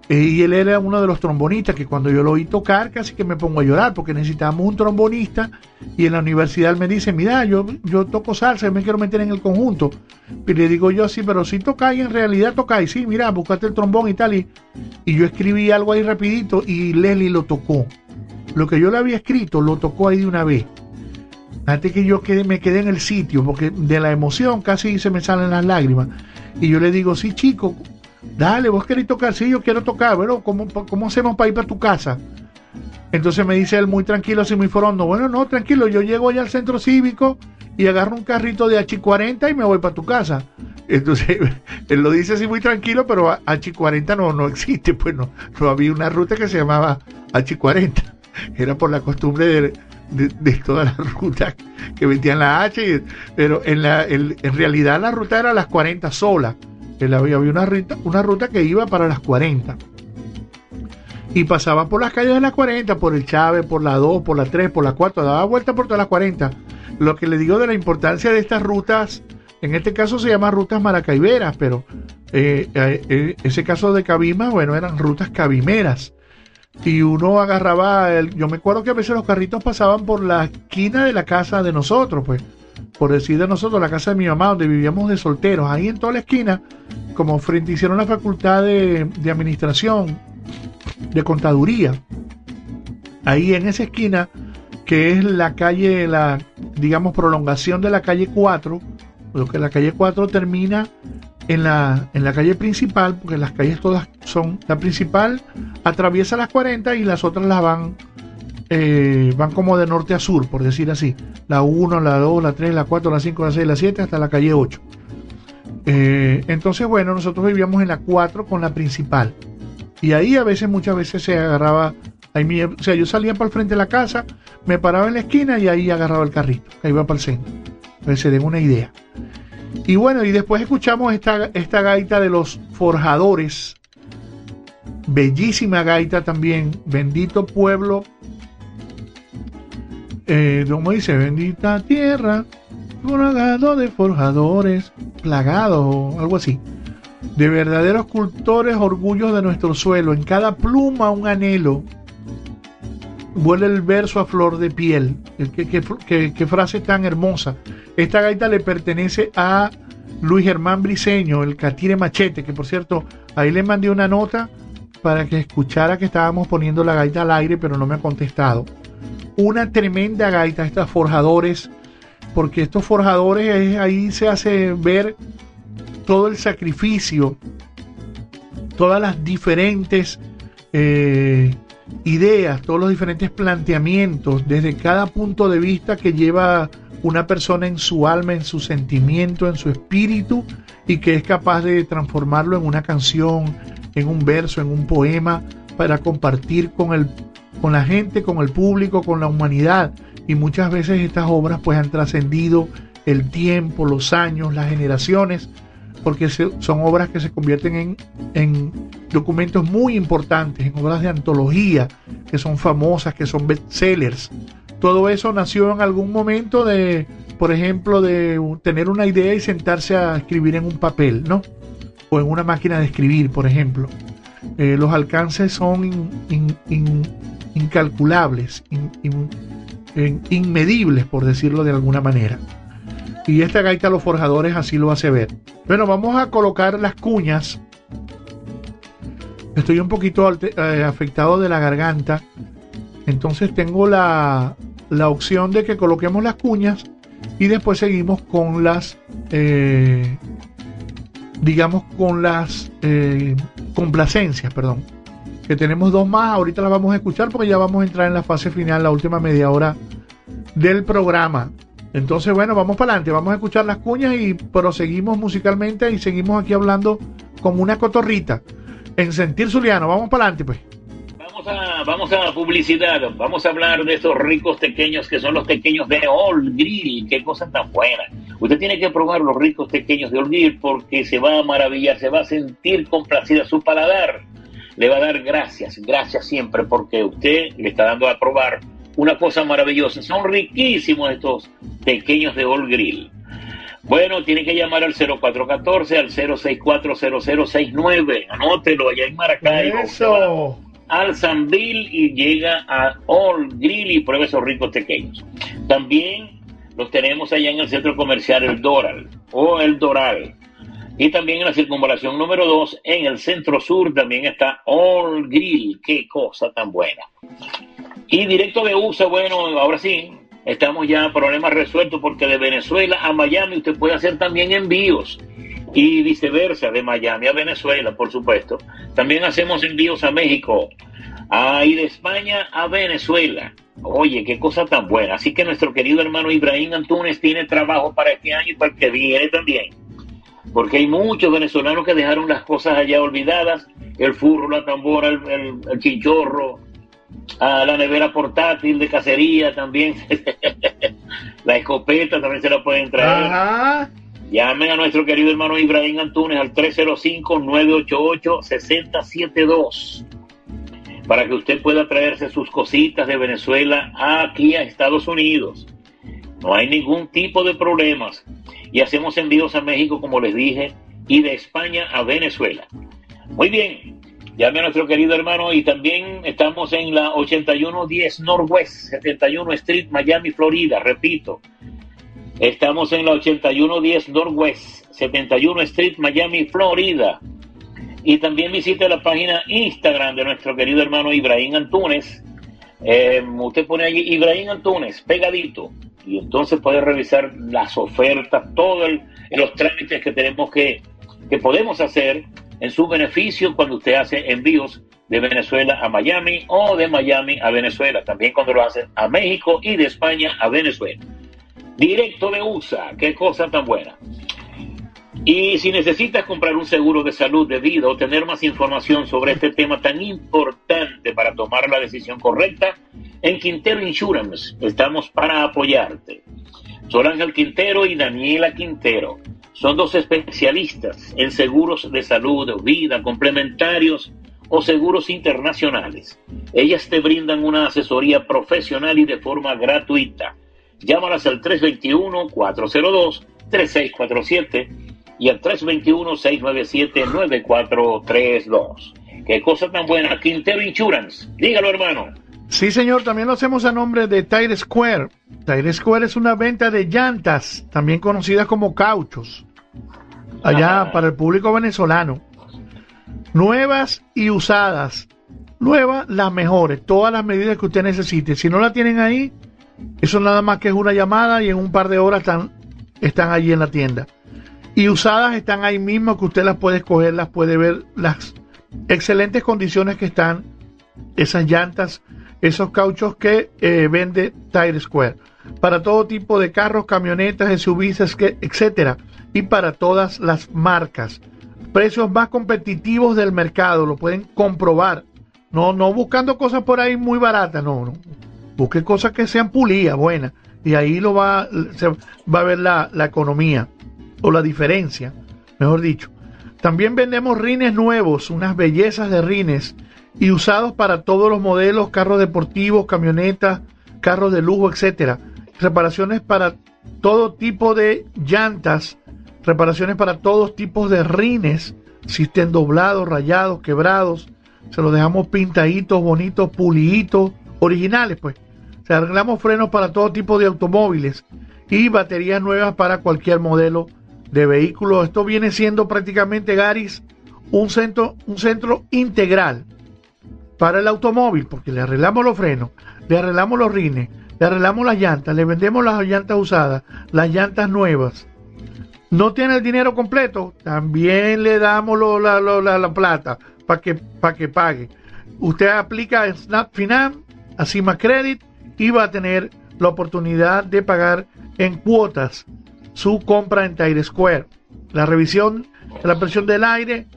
eh, y él era uno de los trombonistas que cuando yo lo oí tocar casi que me pongo a llorar porque necesitábamos un trombonista y en la universidad él me dice, mira, yo, yo toco salsa, yo me quiero meter en el conjunto. Y le digo yo, sí, pero si tocáis, en realidad tocáis, sí, mira, buscate el trombón y tal. Y, y yo escribí algo ahí rapidito y Leslie lo tocó. Lo que yo le había escrito lo tocó ahí de una vez. Antes que yo quede, me quedé en el sitio, porque de la emoción casi se me salen las lágrimas. Y yo le digo, sí, chico, dale, vos querés tocar, sí, yo quiero tocar, bueno, ¿cómo, cómo hacemos para ir para tu casa? Entonces me dice él muy tranquilo, así muy forondo, bueno, no, tranquilo, yo llego allá al centro cívico y agarro un carrito de H40 y me voy para tu casa. Entonces, él lo dice así muy tranquilo, pero H40 no, no existe, pues no, no había una ruta que se llamaba H40. Era por la costumbre de, de, todas las rutas que metían la H, y- pero en, la, realidad la ruta era las 40 sola. Había una, ruta, una ruta que iba para las 40 y pasaba por las calles de las 40, por el Chávez, por la 2, por la 3, por la 4, daba vuelta por todas las 40. Lo que le digo de la importancia de estas rutas, en este caso se llama rutas maracaiberas, pero eh, eh, eh, ese caso de Cabima, bueno, eran rutas cabimeras. Y uno agarraba, el, yo me acuerdo que a veces los carritos pasaban por la esquina de la casa de nosotros, pues, por decir de nosotros, la casa de mi mamá, donde vivíamos de solteros, ahí en toda la esquina, como frente hicieron la facultad de, de administración, de contaduría. Ahí en esa esquina, que es la calle, la, digamos, prolongación de la calle 4, lo que la calle 4 termina en la, en la calle principal, porque las calles todas son, la principal atraviesa las 40 y las otras las van, eh, van como de norte a sur, por decir así. La 1, la 2, la 3, la 4, la 5, la 6, la 7, hasta la calle 8. Eh, entonces, bueno, nosotros vivíamos en la 4 con la principal. Y ahí a veces, muchas veces se agarraba, ahí mi- o sea, yo salía para el frente de la casa, me paraba en la esquina y ahí agarraba el carrito, que iba para el centro. Que se den una idea. Y bueno, y después escuchamos esta, esta gaita de los forjadores. Bellísima gaita también. Bendito pueblo. Eh, ¿Cómo dice? Bendita tierra. Plagado de forjadores. Plagado o algo así. De verdaderos cultores, orgullos de nuestro suelo. En cada pluma un anhelo. Vuela el verso a flor de piel. Qué, qué- frase tan hermosa. Esta gaita le pertenece a Luis Germán Briseño, el Catire Machete, que por cierto, ahí le mandé una nota para que escuchara que estábamos poniendo la gaita al aire, pero no me ha contestado. Una tremenda gaita, estos forjadores, porque estos forjadores eh, ahí se hace ver todo el sacrificio, todas las diferentes eh, ideas, todos los diferentes planteamientos, desde cada punto de vista que lleva una persona en su alma, en su sentimiento, en su espíritu, y que es capaz de transformarlo en una canción, en un verso, en un poema, para compartir con, el, con la gente, con el público, con la humanidad. Y muchas veces estas obras pues han trascendido el tiempo, los años, las generaciones, porque son obras que se convierten en, en documentos muy importantes, en obras de antología, que son famosas, que son bestsellers. Todo eso nació en algún momento de, por ejemplo, de tener una idea y sentarse a escribir en un papel, ¿no? O en una máquina de escribir, por ejemplo. Eh, los alcances son in- in- in- incalculables, in- in- in- inmedibles, por decirlo de alguna manera. Y esta gaita Los Forjadores así lo hace ver. Bueno, vamos a colocar las cuñas. Estoy un poquito eh, afectado de la garganta. Entonces tengo la, la opción de que coloquemos las cuñas y después seguimos con las, eh, digamos, con las eh, complacencias, perdón. Que tenemos dos más, ahorita las vamos a escuchar porque ya vamos a entrar en la fase final, la última media hora del programa. Entonces, bueno, vamos para adelante, vamos a escuchar las cuñas y proseguimos musicalmente y seguimos aquí hablando como una cotorrita. En sentir Zuliano, vamos para adelante, pues. Vamos a, vamos a publicidad, vamos a hablar de estos ricos pequeños que son los pequeños de All Grill, qué cosa tan buena. Usted tiene que probar los ricos pequeños de All Grill porque se va a maravillar, se va a sentir complacida su paladar. Le va a dar gracias, gracias siempre porque usted le está dando a probar una cosa maravillosa. Son riquísimos estos pequeños de All Grill. Bueno, tiene que llamar al 0414 al 0640069. Anótelo allá en Maracaibo. Eso. Al Sambil y llega a All Grill y prueba esos ricos pequeños. También los tenemos allá en el centro comercial El Doral o El Doral. Y también en la circunvalación número 2, en el centro sur, también está All Grill. Qué cosa tan buena. Y directo de USA, bueno, ahora sí, estamos ya problemas resueltos porque de Venezuela a Miami usted puede hacer también envíos y viceversa, de Miami a Venezuela, por supuesto. También hacemos envíos a México ah, y de España a Venezuela. Oye, qué cosa tan buena. Así que nuestro querido hermano Ibrahim Antunes tiene trabajo para este año y para el que viene también. Porque hay muchos venezolanos que dejaron las cosas allá olvidadas. El furro, la tambora, el, el- el chinchorro, ah, la nevera portátil de cacería también. la escopeta también se la pueden traer. Ajá. Llamen a nuestro querido hermano Ibrahim Antunes al 305-988-6072 para que usted pueda traerse sus cositas de Venezuela aquí a Estados Unidos. No hay ningún tipo de problemas. Y hacemos envíos a México, como les dije, y de España a Venezuela. Muy bien. Llame a nuestro querido hermano y también estamos en la 8110 Northwest 71 Street, Miami, Florida. Repito, Estamos en la 8110 Northwest 71 Street, Miami, Florida. Y también visite la página Instagram de nuestro querido hermano Ibrahim Antunes. Eh, usted pone allí Ibrahim Antunes, pegadito. Y entonces puede revisar las ofertas, todos los trámites que tenemos que, que podemos hacer en su beneficio cuando usted hace envíos de Venezuela a Miami o de Miami a Venezuela. También cuando lo hacen a México y de España a Venezuela directo de USA. Qué cosa tan buena. Y si necesitas comprar un seguro de salud de vida o tener más información sobre este tema tan importante para tomar la decisión correcta, en Quintero Insurance estamos para apoyarte. Sol Ángel Quintero y Daniela Quintero son dos especialistas en seguros de salud, vida, complementarios o seguros internacionales. Ellas te brindan una asesoría profesional y de forma gratuita. Llámalas al 321-402-3647 y al 321-697-9432. Qué cosa tan buena. Quintero Insurance. Dígalo, hermano. Sí, señor, también lo hacemos a nombre de Tire Square. Tire Square es una venta de llantas, también conocidas como cauchos, allá para el público venezolano. Nuevas y usadas. Nuevas, las mejores, todas las medidas que usted necesite. Si no la tienen ahí, eso nada más que es una llamada y en un par de horas están, están allí en la tienda. Y usadas están ahí mismo que usted las puede escoger, las puede ver, las excelentes condiciones que están esas llantas, esos cauchos que eh, vende Tire Square. Para todo tipo de carros, camionetas, SUVs, etcétera. Y para todas las marcas. Precios más competitivos del mercado, lo pueden comprobar. No, no buscando cosas por ahí muy baratas, no, no. Busque cosas que sean pulidas, buenas. Y ahí lo va, va a ver la, la economía o la diferencia, mejor dicho. También vendemos rines nuevos, unas bellezas de rines y usados para todos los modelos, carros deportivos, camionetas, carros de lujo, etcétera. Reparaciones para todo tipo de llantas, reparaciones para todos tipos de rines, si estén doblados, rayados, quebrados, se los dejamos pintaditos, bonitos, puliditos, originales, pues. Se arreglamos frenos para todo tipo de automóviles y baterías nuevas para cualquier modelo de vehículo. Esto viene siendo prácticamente, Garis, un centro, un centro integral para el automóvil, porque le arreglamos los frenos, le arreglamos los rines, le arreglamos las llantas, le vendemos las llantas usadas, las llantas nuevas. No tiene el dinero completo, también le damos la, la- la plata para que, pa' que pague. Usted aplica Snap Finan, a Cima Credit y va a tener la oportunidad de pagar en cuotas su compra en Tire Square. La revisión de la presión del aire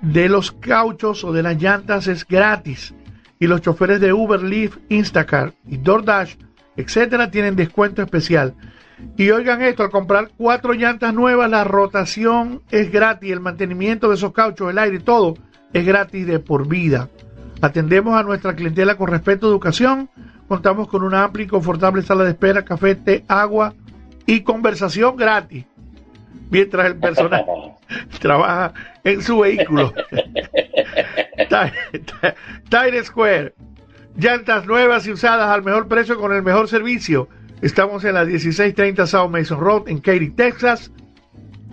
de los cauchos o de las llantas es gratis y los choferes de Uber, Lyft, Instacart y DoorDash, etcétera, tienen descuento especial. Y oigan esto, al comprar cuatro llantas nuevas, la rotación es gratis, el mantenimiento de esos cauchos, el aire, todo es gratis de por vida. Atendemos a nuestra clientela con respeto, educación, contamos con una amplia y confortable sala de espera, café, té, agua y conversación gratis. Mientras el personal trabaja en su vehículo. Ti- Ti- Tire Square. Llantas nuevas y usadas al mejor precio con el mejor servicio. Estamos en la 1630 South Mason Road en Katy, Texas.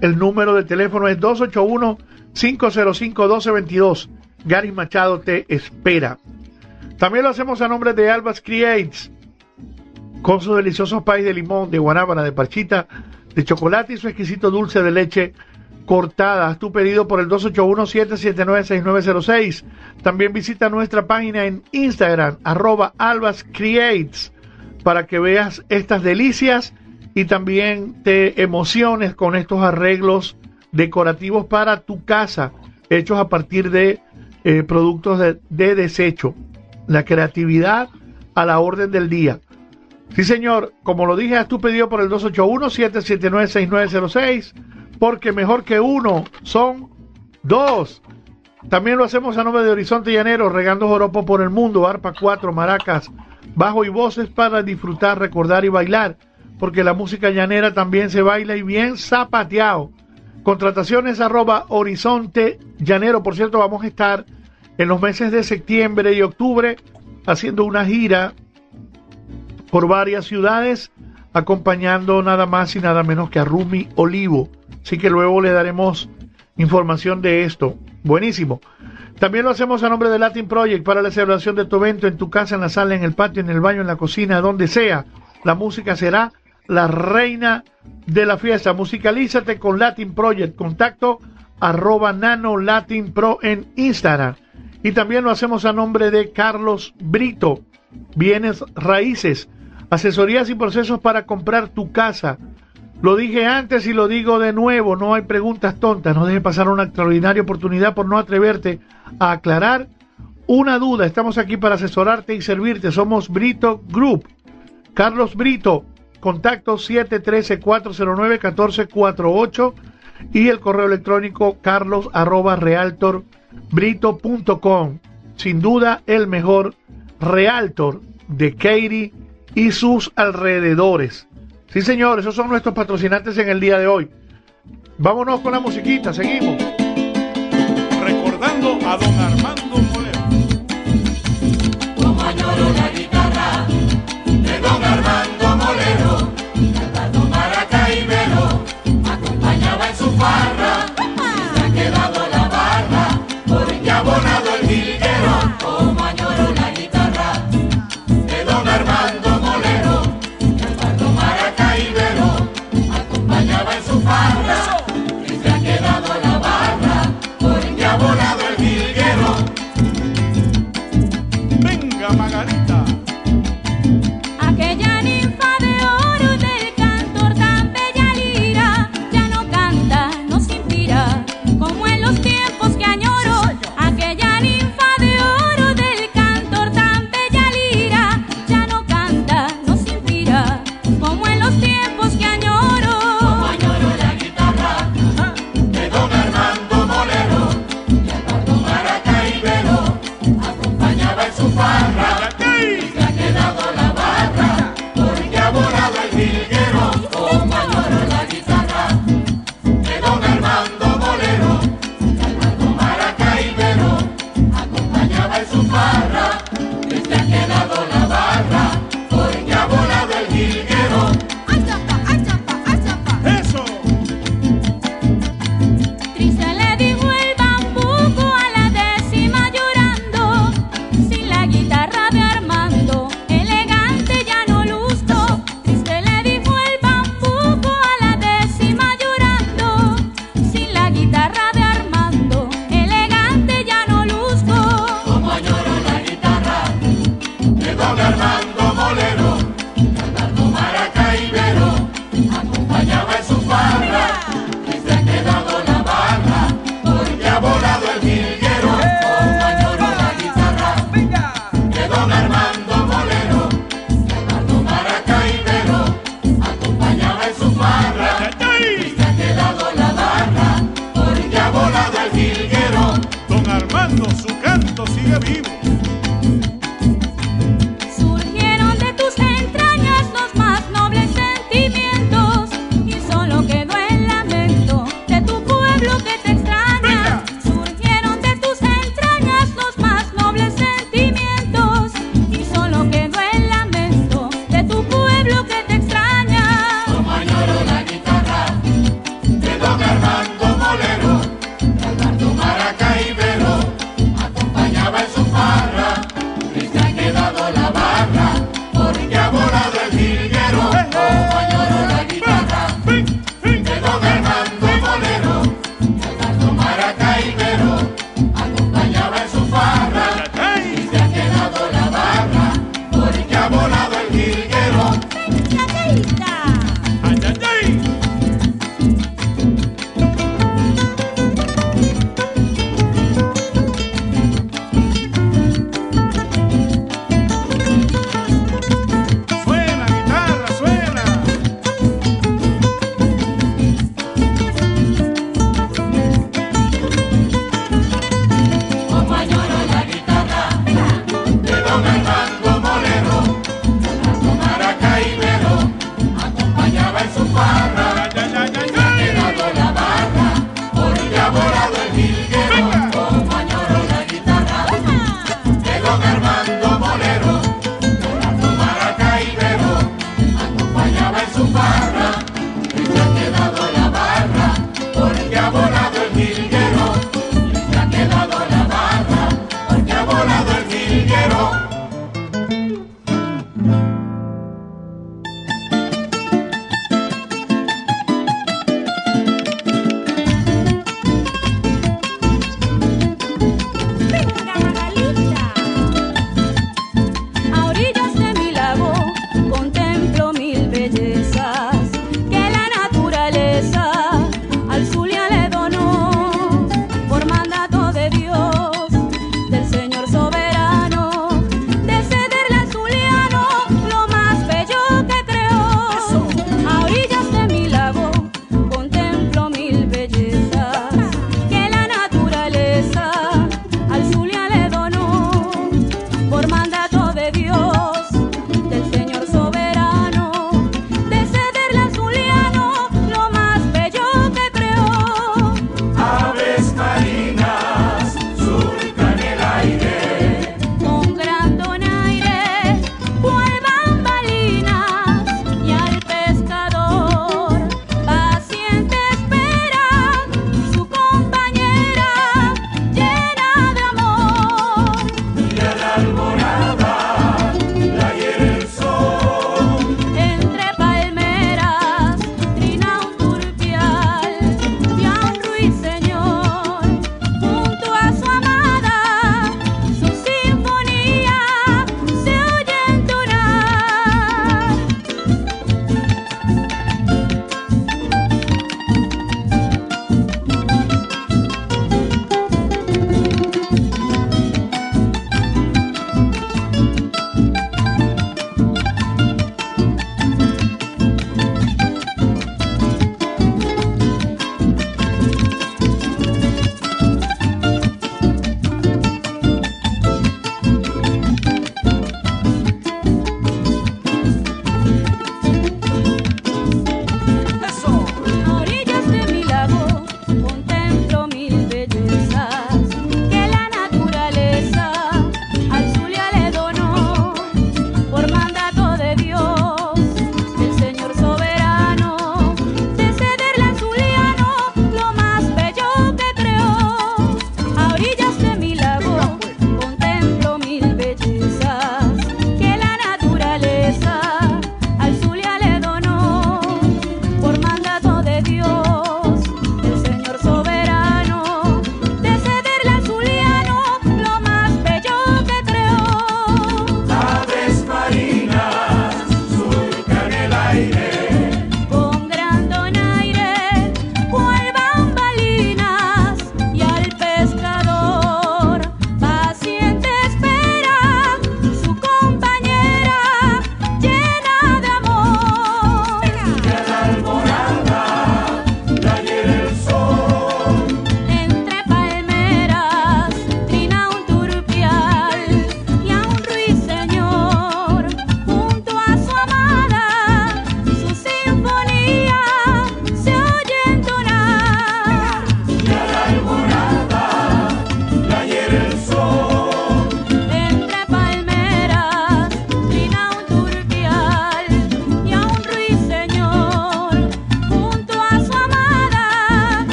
El número de teléfono es 281-505-1222. Gary Machado te espera. También lo hacemos a nombre de Albas Creates con sus deliciosos país de limón, de guanábana, de parchita, de chocolate y su exquisito dulce de leche cortada. Haz tu pedido por el 281-779-6906. También visita nuestra página en Instagram, arroba Albas Creates, para que veas estas delicias y también te emociones con estos arreglos decorativos para tu casa, hechos a partir de eh, productos de desecho. La creatividad a la orden del día. Sí, señor, como lo dije, haz tu pedido por el 281-779-6906, porque mejor que uno son dos. También lo hacemos a nombre de Horizonte Llanero, regando joropo por el mundo, arpa 4, maracas, bajo y voces para disfrutar, recordar y bailar, porque la música llanera también se baila y bien zapateado. Contrataciones arroba Horizonte Llanero, por cierto, vamos a estar en los meses de septiembre y octubre haciendo una gira por varias ciudades, acompañando nada más y nada menos que a Rumi Olivo. Así que luego le daremos información de esto. Buenísimo. También lo hacemos a nombre de Latin Project para la celebración de tu evento en tu casa, en la sala, en el patio, en el baño, en la cocina, donde sea. La música será la reina de la fiesta. Musicalízate con Latin Project. Contacto arroba nano Latin Pro en Instagram. Y también lo hacemos a nombre de Carlos Brito, Bienes Raíces, asesorías y procesos para comprar tu casa. Lo dije antes y lo digo de nuevo, no hay preguntas tontas, no dejes pasar una extraordinaria oportunidad por no atreverte a aclarar una duda. Estamos aquí para asesorarte y servirte. Somos Brito Group. Carlos Brito, contacto 713-409-1448 y el correo electrónico carlos arroba realtorbrito.com. Sin duda el mejor realtor de Katy y sus alrededores. Sí, señor, esos son nuestros patrocinantes en el día de hoy. Vámonos con la musiquita, seguimos. Recordando a don Armando Molero. Como añoro la guitarra de don Armando Molero, Maracaibero, acompañaba en su farra, y se ha quedado la barra, ha abonado el jilguero.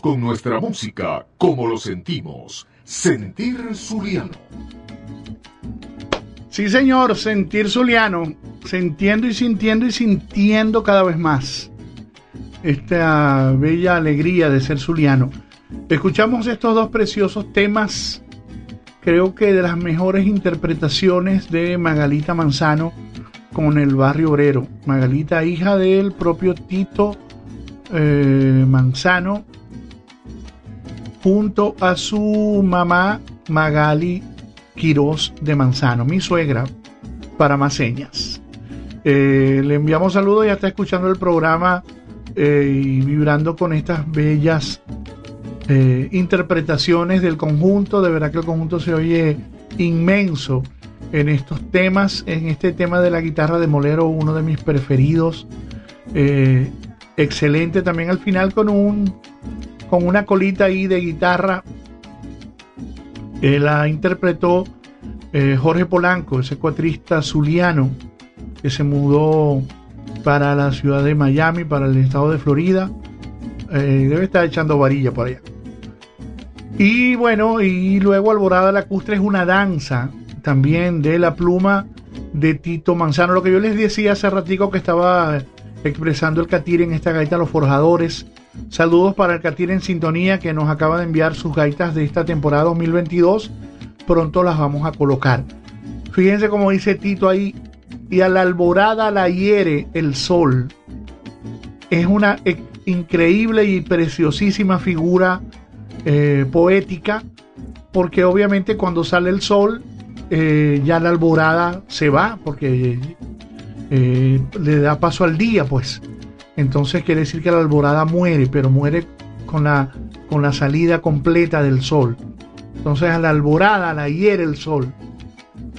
Con nuestra música, como lo sentimos. Sentir Zuliano. Sí, señor, sentir Zuliano, sintiendo y sintiendo y sintiendo cada vez más esta bella alegría de ser Zuliano. Escuchamos estos dos preciosos temas, creo que de las mejores interpretaciones de Magalita Manzano con el barrio obrero. Magalita, hija del propio Tito eh, Manzano, junto a su mamá Magali Quirós de Manzano, mi suegra, para más señas. Eh, le enviamos saludos, ya está escuchando el programa eh, y vibrando con estas bellas eh, interpretaciones del conjunto. De verdad que el conjunto se oye inmenso en estos temas, en este tema de la guitarra de Molero, uno de mis preferidos. Excelente también al final con un con una colita ahí de guitarra. Eh, la interpretó eh, Jorge Polanco, ese cuatrista zuliano que se mudó para la ciudad de Miami, para el estado de Florida. Eh, debe estar echando varilla por allá. Y bueno, y luego Alborada Lacustre es una danza también de la pluma de Tito Manzano. Lo que yo les decía hace ratico que estaba expresando el Catir en esta gaita Los Forjadores. Saludos para el Catir en sintonía que nos acaba de enviar sus gaitas de esta temporada 2022. Pronto las vamos a colocar. Fíjense como dice Tito ahí, y a la alborada la hiere el sol. Es una e- increíble y preciosísima figura eh, poética, porque obviamente cuando sale el sol, eh, ya la alborada se va, porque eh, le da paso al día, pues. Entonces quiere decir que la alborada muere, pero muere con la, con la salida completa del sol. Entonces a la alborada la hiere el sol.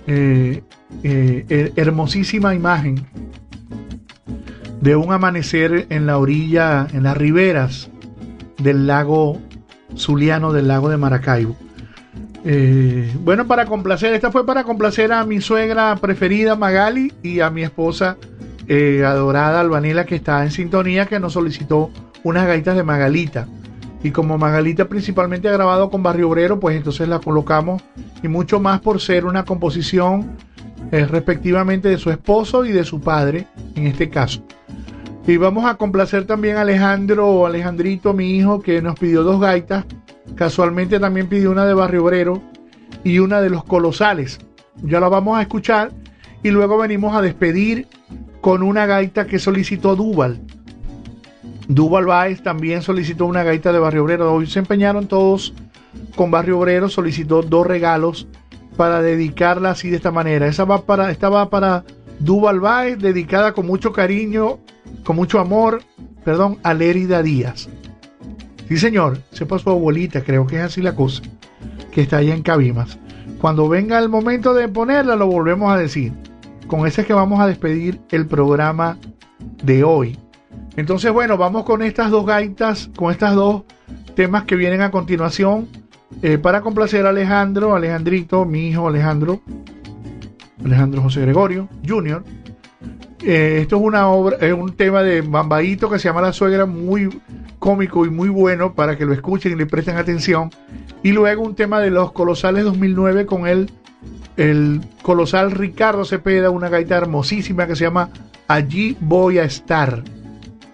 Eh, eh, her- hermosísima imagen de un amanecer en la orilla, en las riberas del lago Zuliano, del lago de Maracaibo. Eh, bueno, para complacer, esta fue para complacer a mi suegra preferida Magali y a mi esposa eh, adorada Albanela que está en sintonía, que nos solicitó unas gaitas de Magalita. Y como Magalita principalmente ha grabado con Barrio Obrero, pues entonces la colocamos y mucho más por ser una composición eh, respectivamente de su esposo y de su padre, en este caso. Y vamos a complacer también a Alejandro o Alejandrito, mi hijo, que nos pidió dos gaitas. Casualmente también pidió una de Barrio Obrero y una de los Colosales. Ya la vamos a escuchar y luego venimos a despedir con una gaita que solicitó Duval. Duval Baez también solicitó una gaita de Barrio Obrero. Hoy se empeñaron todos con Barrio Obrero, solicitó dos regalos para dedicarla así de esta manera. Esa va para, esta va para Duval dedicada con mucho cariño, con mucho amor, perdón, a Lérida Díaz. Sí, señor, sepa su abuelita, creo que es así la cosa, que está allá en Cabimas. Cuando venga el momento de ponerla, lo volvemos a decir. Con ese es que vamos a despedir el programa de hoy. Entonces, bueno, vamos con estas dos gaitas, con estas dos temas que vienen a continuación, eh, para complacer a Alejandro, Alejandrito, mi hijo Alejandro, Alejandro José Gregorio Jr. Eh, esto es una obra, es un tema de Bambaito que se llama La Suegra, muy cómico y muy bueno para que lo escuchen y le presten atención. Y luego un tema de los Colosales 2009 con el, el colosal Ricardo Cepeda, una gaita hermosísima que se llama Allí voy a estar.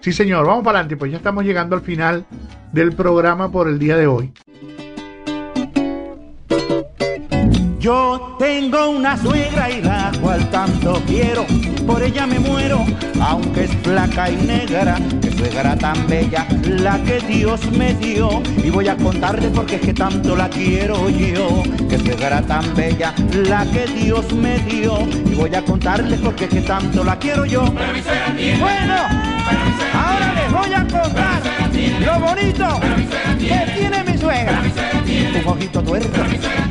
Sí, señor, vamos para adelante, pues ya estamos llegando al final del programa por el día de hoy. Yo tengo una suegra y la cual tanto quiero, por ella me muero, aunque es flaca y negra, que suegra tan bella, la que Dios me dio. Y voy a contarle porque es que tanto la quiero yo, que suegra tan bella, la que Dios me dio. Y voy a contarle porque es que tanto la quiero yo. Bueno, ahora les voy a contar lo bonito tiene mi. Un ojito tuerto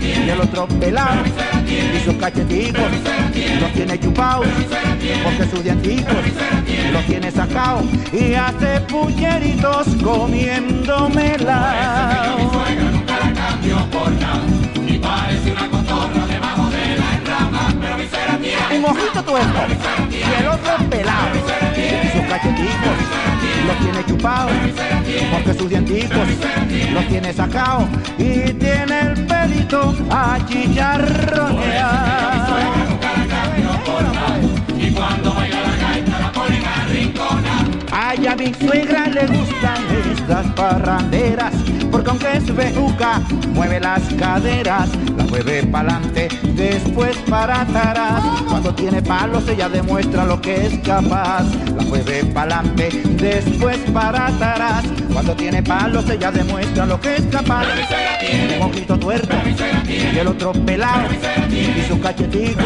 y el otro pelado y sus cacheticos los tiene chupados porque sus dienticos los tiene sacados y hace puñeritos comiéndomela. Un ojito tuerto y el otro pelado y sus cacheticos los tiene chupados porque sus dienticos los tiene sacado y tiene el pelito a chicharronear. Y cuando baila la gaita la ponen a rincona. Ay, a mi suegra le gustan estas parranderas, porque aunque es bejuca, mueve las caderas, la mueve pa'lante, después para atrás. Cuando tiene palos ella demuestra lo que es capaz, la mueve pa'lante, después para atrás. Cuando tiene palos ella demuestra lo que es capaz. Un ojito tuerto y el otro pelado, y sus cacheticos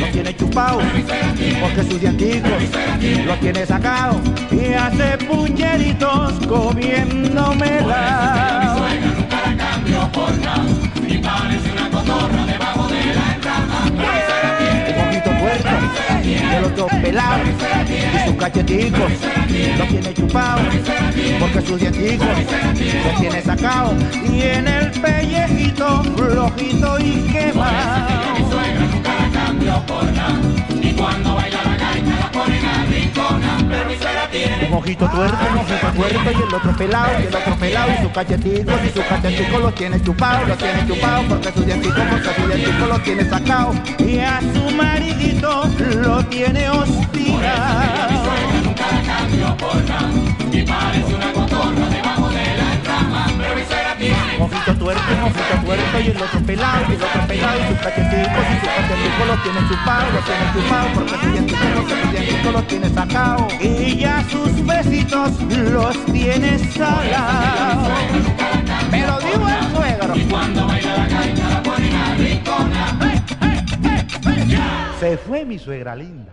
los tiene chupados, porque sus dienticos los tiene sacados y hace puñeritos comiéndomela. Nunca la por nada. Y parece una cotorra debajo de la entrama. Un ojito tuerto y el otro pelado, y sus cacheticos los tiene chupados, porque sus dienticos los tiene sacados y en el pellejito flojito y quemado. Nunca la cambio por nada. Y cuando baila la gaita la ponen a rincona. Un ojito tuerto, un ojito tuerto y el otro pelado, y el otro pelado y sus cacheticos y sus cacheticos los tiene chupados, los tiene chupados porque sus dienticos, porque sus dienticos los tiene sacados y a su maridito lo tiene hostigado. Suegra tiene Un ojito tuerto, un ojito tuerto y el otro pelado, y el otro pelado y sus cacheticos y sus cacheticos los tiene chupados, los tiene chupados porque dienticos, porque sus dienticos los tiene sacados y ya sus besitos los tiene salados. Me lo digo el suegro. cuando baila la gaita la ponen a rincona. Se fue mi suegra linda.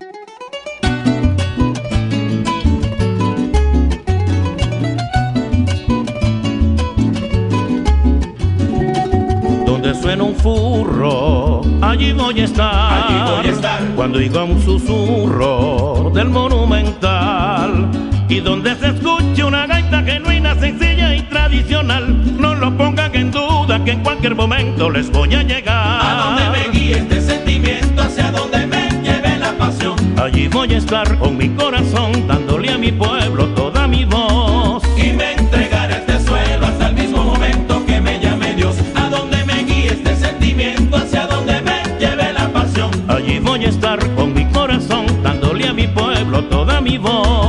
Donde suena un furro, allí voy a estar. Allí voy a estar. Cuando diga un susurro del monumental. Y donde se escuche una gaita genuina, sencilla y tradicional. No lo pongan en duda que en cualquier momento les voy a llegar. A donde me guíe este sentimiento, hacia donde me lleve la pasión. Allí voy a estar con mi corazón, dándole a mi pueblo toda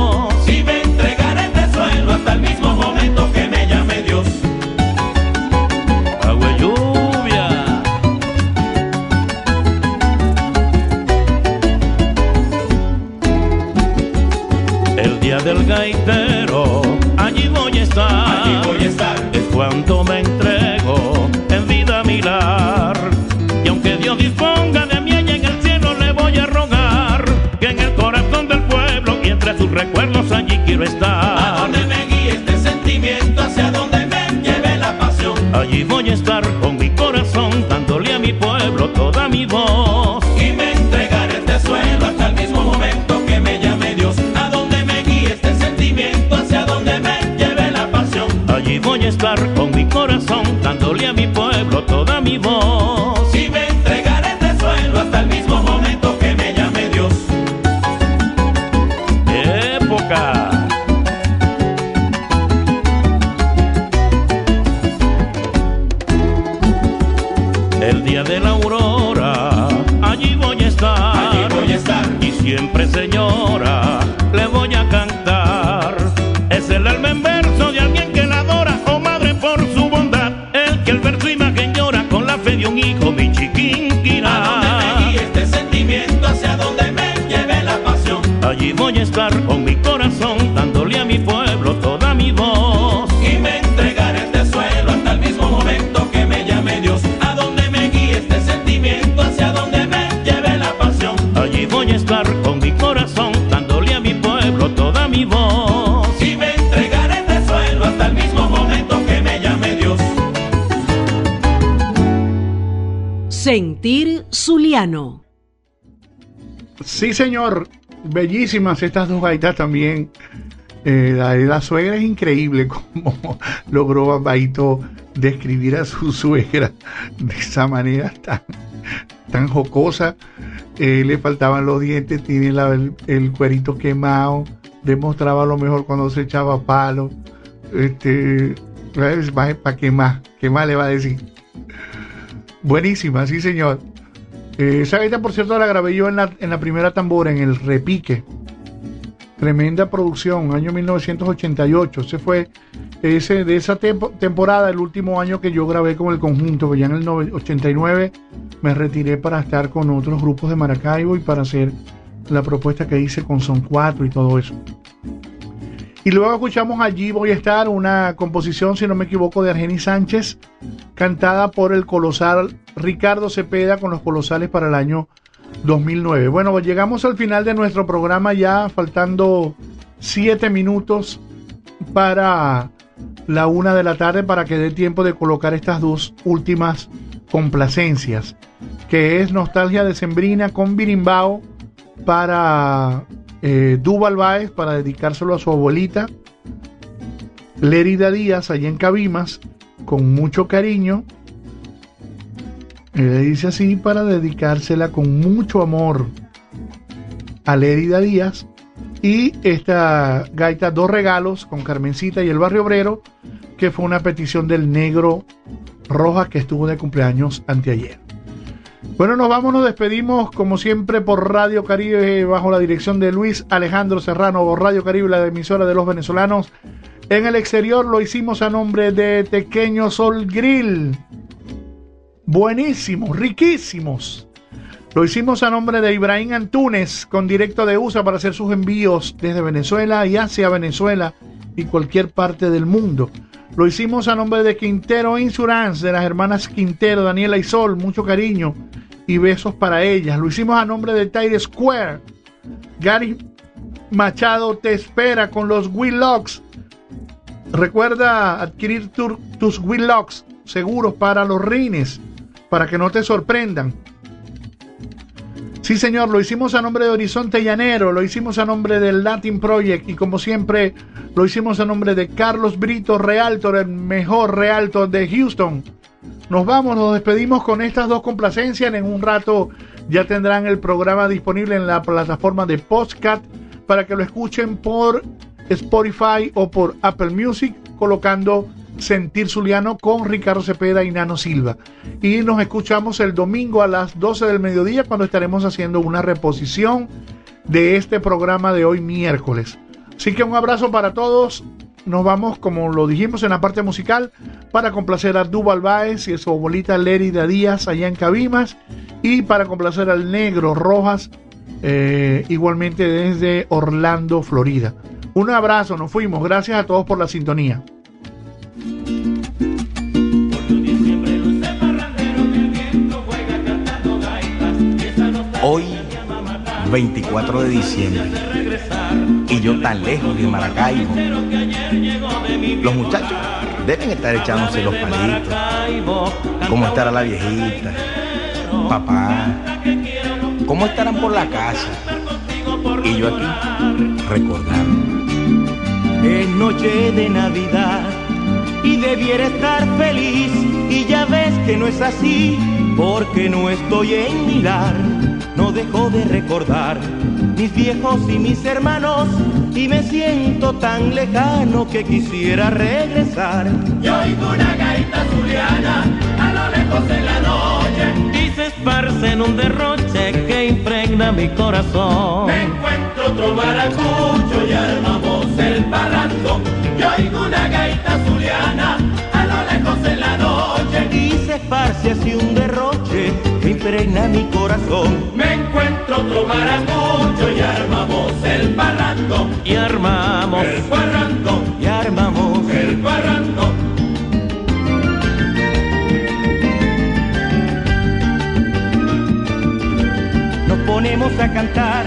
quiero Sí, señor. Bellísimas estas dos gaitas también. Eh, la suegra es increíble cómo logró Baito describir a su suegra de esa manera tan, tan jocosa. Eh, le faltaban los dientes, tiene el cuerito quemado, demostraba lo mejor cuando se echaba palo. Este, ¿para qué más? ¿Qué más le va a decir? Buenísima, sí señor. Eh, esa gaita, por cierto, la grabé yo en la, en la primera tambora, en el repique. Tremenda producción, año 1988. Ese fue ese, de esa tempo- temporada, el último año que yo grabé con el conjunto, que ya en el nove- 89 me retiré para estar con otros grupos de Maracaibo y para hacer la propuesta que hice con Son 4 y todo eso. Y luego escuchamos Allí Voy a estar, una composición, si no me equivoco, de Argenis Sánchez, cantada por el colosal Ricardo Cepeda con los colosales para el año 2009. Bueno, llegamos al final de nuestro programa ya, faltando siete minutos para la una de la tarde para que dé tiempo de colocar estas dos últimas complacencias, que es Nostalgia Decembrina con Birimbao para eh, Baez, para dedicárselo a su abuelita, Lérida Díaz, allá en Cabimas, con mucho cariño. Le dice así para dedicársela con mucho amor a Lérida Díaz. Y esta gaita Dos Regalos con Carmencita y el Barrio Obrero, que fue una petición del negro Rojas que estuvo de cumpleaños anteayer. Bueno, nos vamos, nos despedimos como siempre por Radio Caribe bajo la dirección de Luis Alejandro Serrano, por Radio Caribe, la emisora de los venezolanos. En el exterior lo hicimos a nombre de Tequeño Sol Grill. Buenísimos, riquísimos. Lo hicimos a nombre de Ibrahim Antunes con directo de USA para hacer sus envíos desde Venezuela y hacia Venezuela y cualquier parte del mundo. Lo hicimos a nombre de Quintero Insurance, de las hermanas Quintero, Daniela y Sol, mucho cariño y besos para ellas. Lo hicimos a nombre de Tire Square. Gary Machado te espera con los Locks. Recuerda adquirir tu- tus Locks seguros para los rines, para que no te sorprendan. Sí, señor, lo hicimos a nombre de Horizonte Llanero, lo hicimos a nombre del Latin Project y como siempre lo hicimos a nombre de Carlos Brito Realtor, el mejor Realtor de Houston. Nos vamos, nos despedimos con estas dos complacencias. En un rato ya tendrán el programa disponible en la plataforma de Postcat para que lo escuchen por Spotify o por Apple Music colocando Sentir Zuliano con Ricardo Cepeda y Nano Silva. Y nos escuchamos el domingo a las 12 del mediodía cuando estaremos haciendo una reposición de este programa de hoy miércoles. Así que un abrazo para todos. Nos vamos, como lo dijimos en la parte musical, para complacer a Duval y a su abuelita Lérida Díaz allá en Cabimas. Y para complacer al negro Rojas, eh, igualmente desde Orlando, Florida. Un abrazo, nos fuimos. Gracias a todos por la sintonía. Hoy, 24 de diciembre, y yo tan lejos de Maracaibo. Los muchachos deben estar echándose los palitos. ¿Cómo estará la viejita? Papá. ¿Cómo estarán por la casa? Y yo aquí, recordando. Es noche de Navidad y debiera estar feliz y ya ves que no es así porque no estoy en Milar. No dejo de recordar mis viejos y mis hermanos y me siento tan lejano que quisiera regresar. Yo oigo una gaita zuliana a lo lejos en la noche. Y se esparce en un derroche que impregna mi corazón. Me encuentro otro maracucho y armamos el parrando. Yo oigo una gaita en la noche. Y se esparce así un derroche que impregna mi corazón. Me encuentro otro maracucho y armamos el parrando. Y armamos el parrando. Y armamos el parrando. Nos ponemos a cantar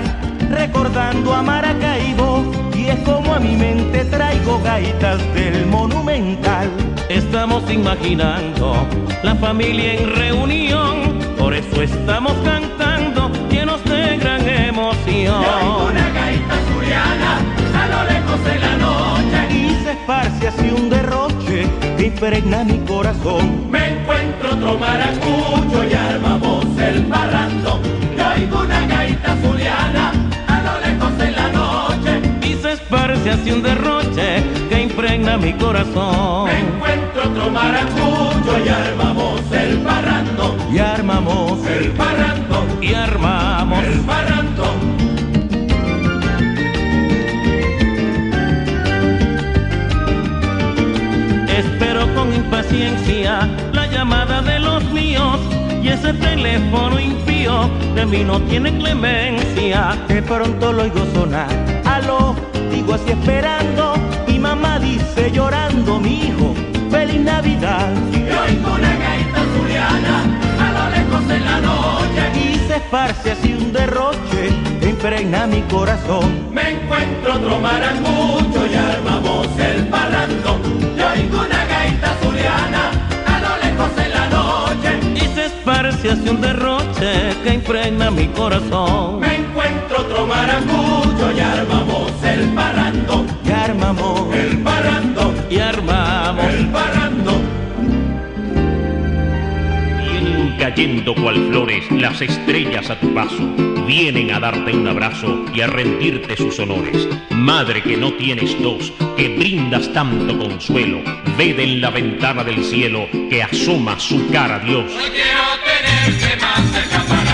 recordando a Maracaibo y es como a mi mente traigo gaitas del monumental. Estamos imaginando la familia en reunión, por eso estamos cantando llenos de gran emoción. Yo una gaita zuliana a lo lejos en la noche. Y se esparce así un derroche que impregna mi corazón. Me encuentro otro maracucho y armamos el parrando. Yo oigo una gaita zuliana a lo lejos en la noche. Y se esparce así un derroche impregna mi corazón. Encuentro otro maracuyo y armamos el parrando. Y armamos el parrando. Y armamos el parrando. Espero con impaciencia la llamada de los míos y ese teléfono impío de mí no tiene clemencia. Que pronto lo oigo sonar, aló, digo así esperando Mamá dice llorando, mi hijo, feliz Navidad. Y oigo una gaita zuliana a lo lejos en la noche. Y se esparce así un derroche, impregna mi corazón. Me encuentro otro maracucho y armamos el parrandón. Y oigo una gaita zuliana a lo lejos en la noche. Y se esparce así un derroche que impregna mi corazón. Me encuentro otro maracucho y armamos el parrandón el parrando y armamos el parrando Vienen cayendo cual flores las estrellas a tu paso, vienen a darte un abrazo y a rendirte sus honores. Madre que no tienes dos, que brindas tanto consuelo, ved en la ventana del cielo que asoma su cara a Dios. No quiero tenerte más cerca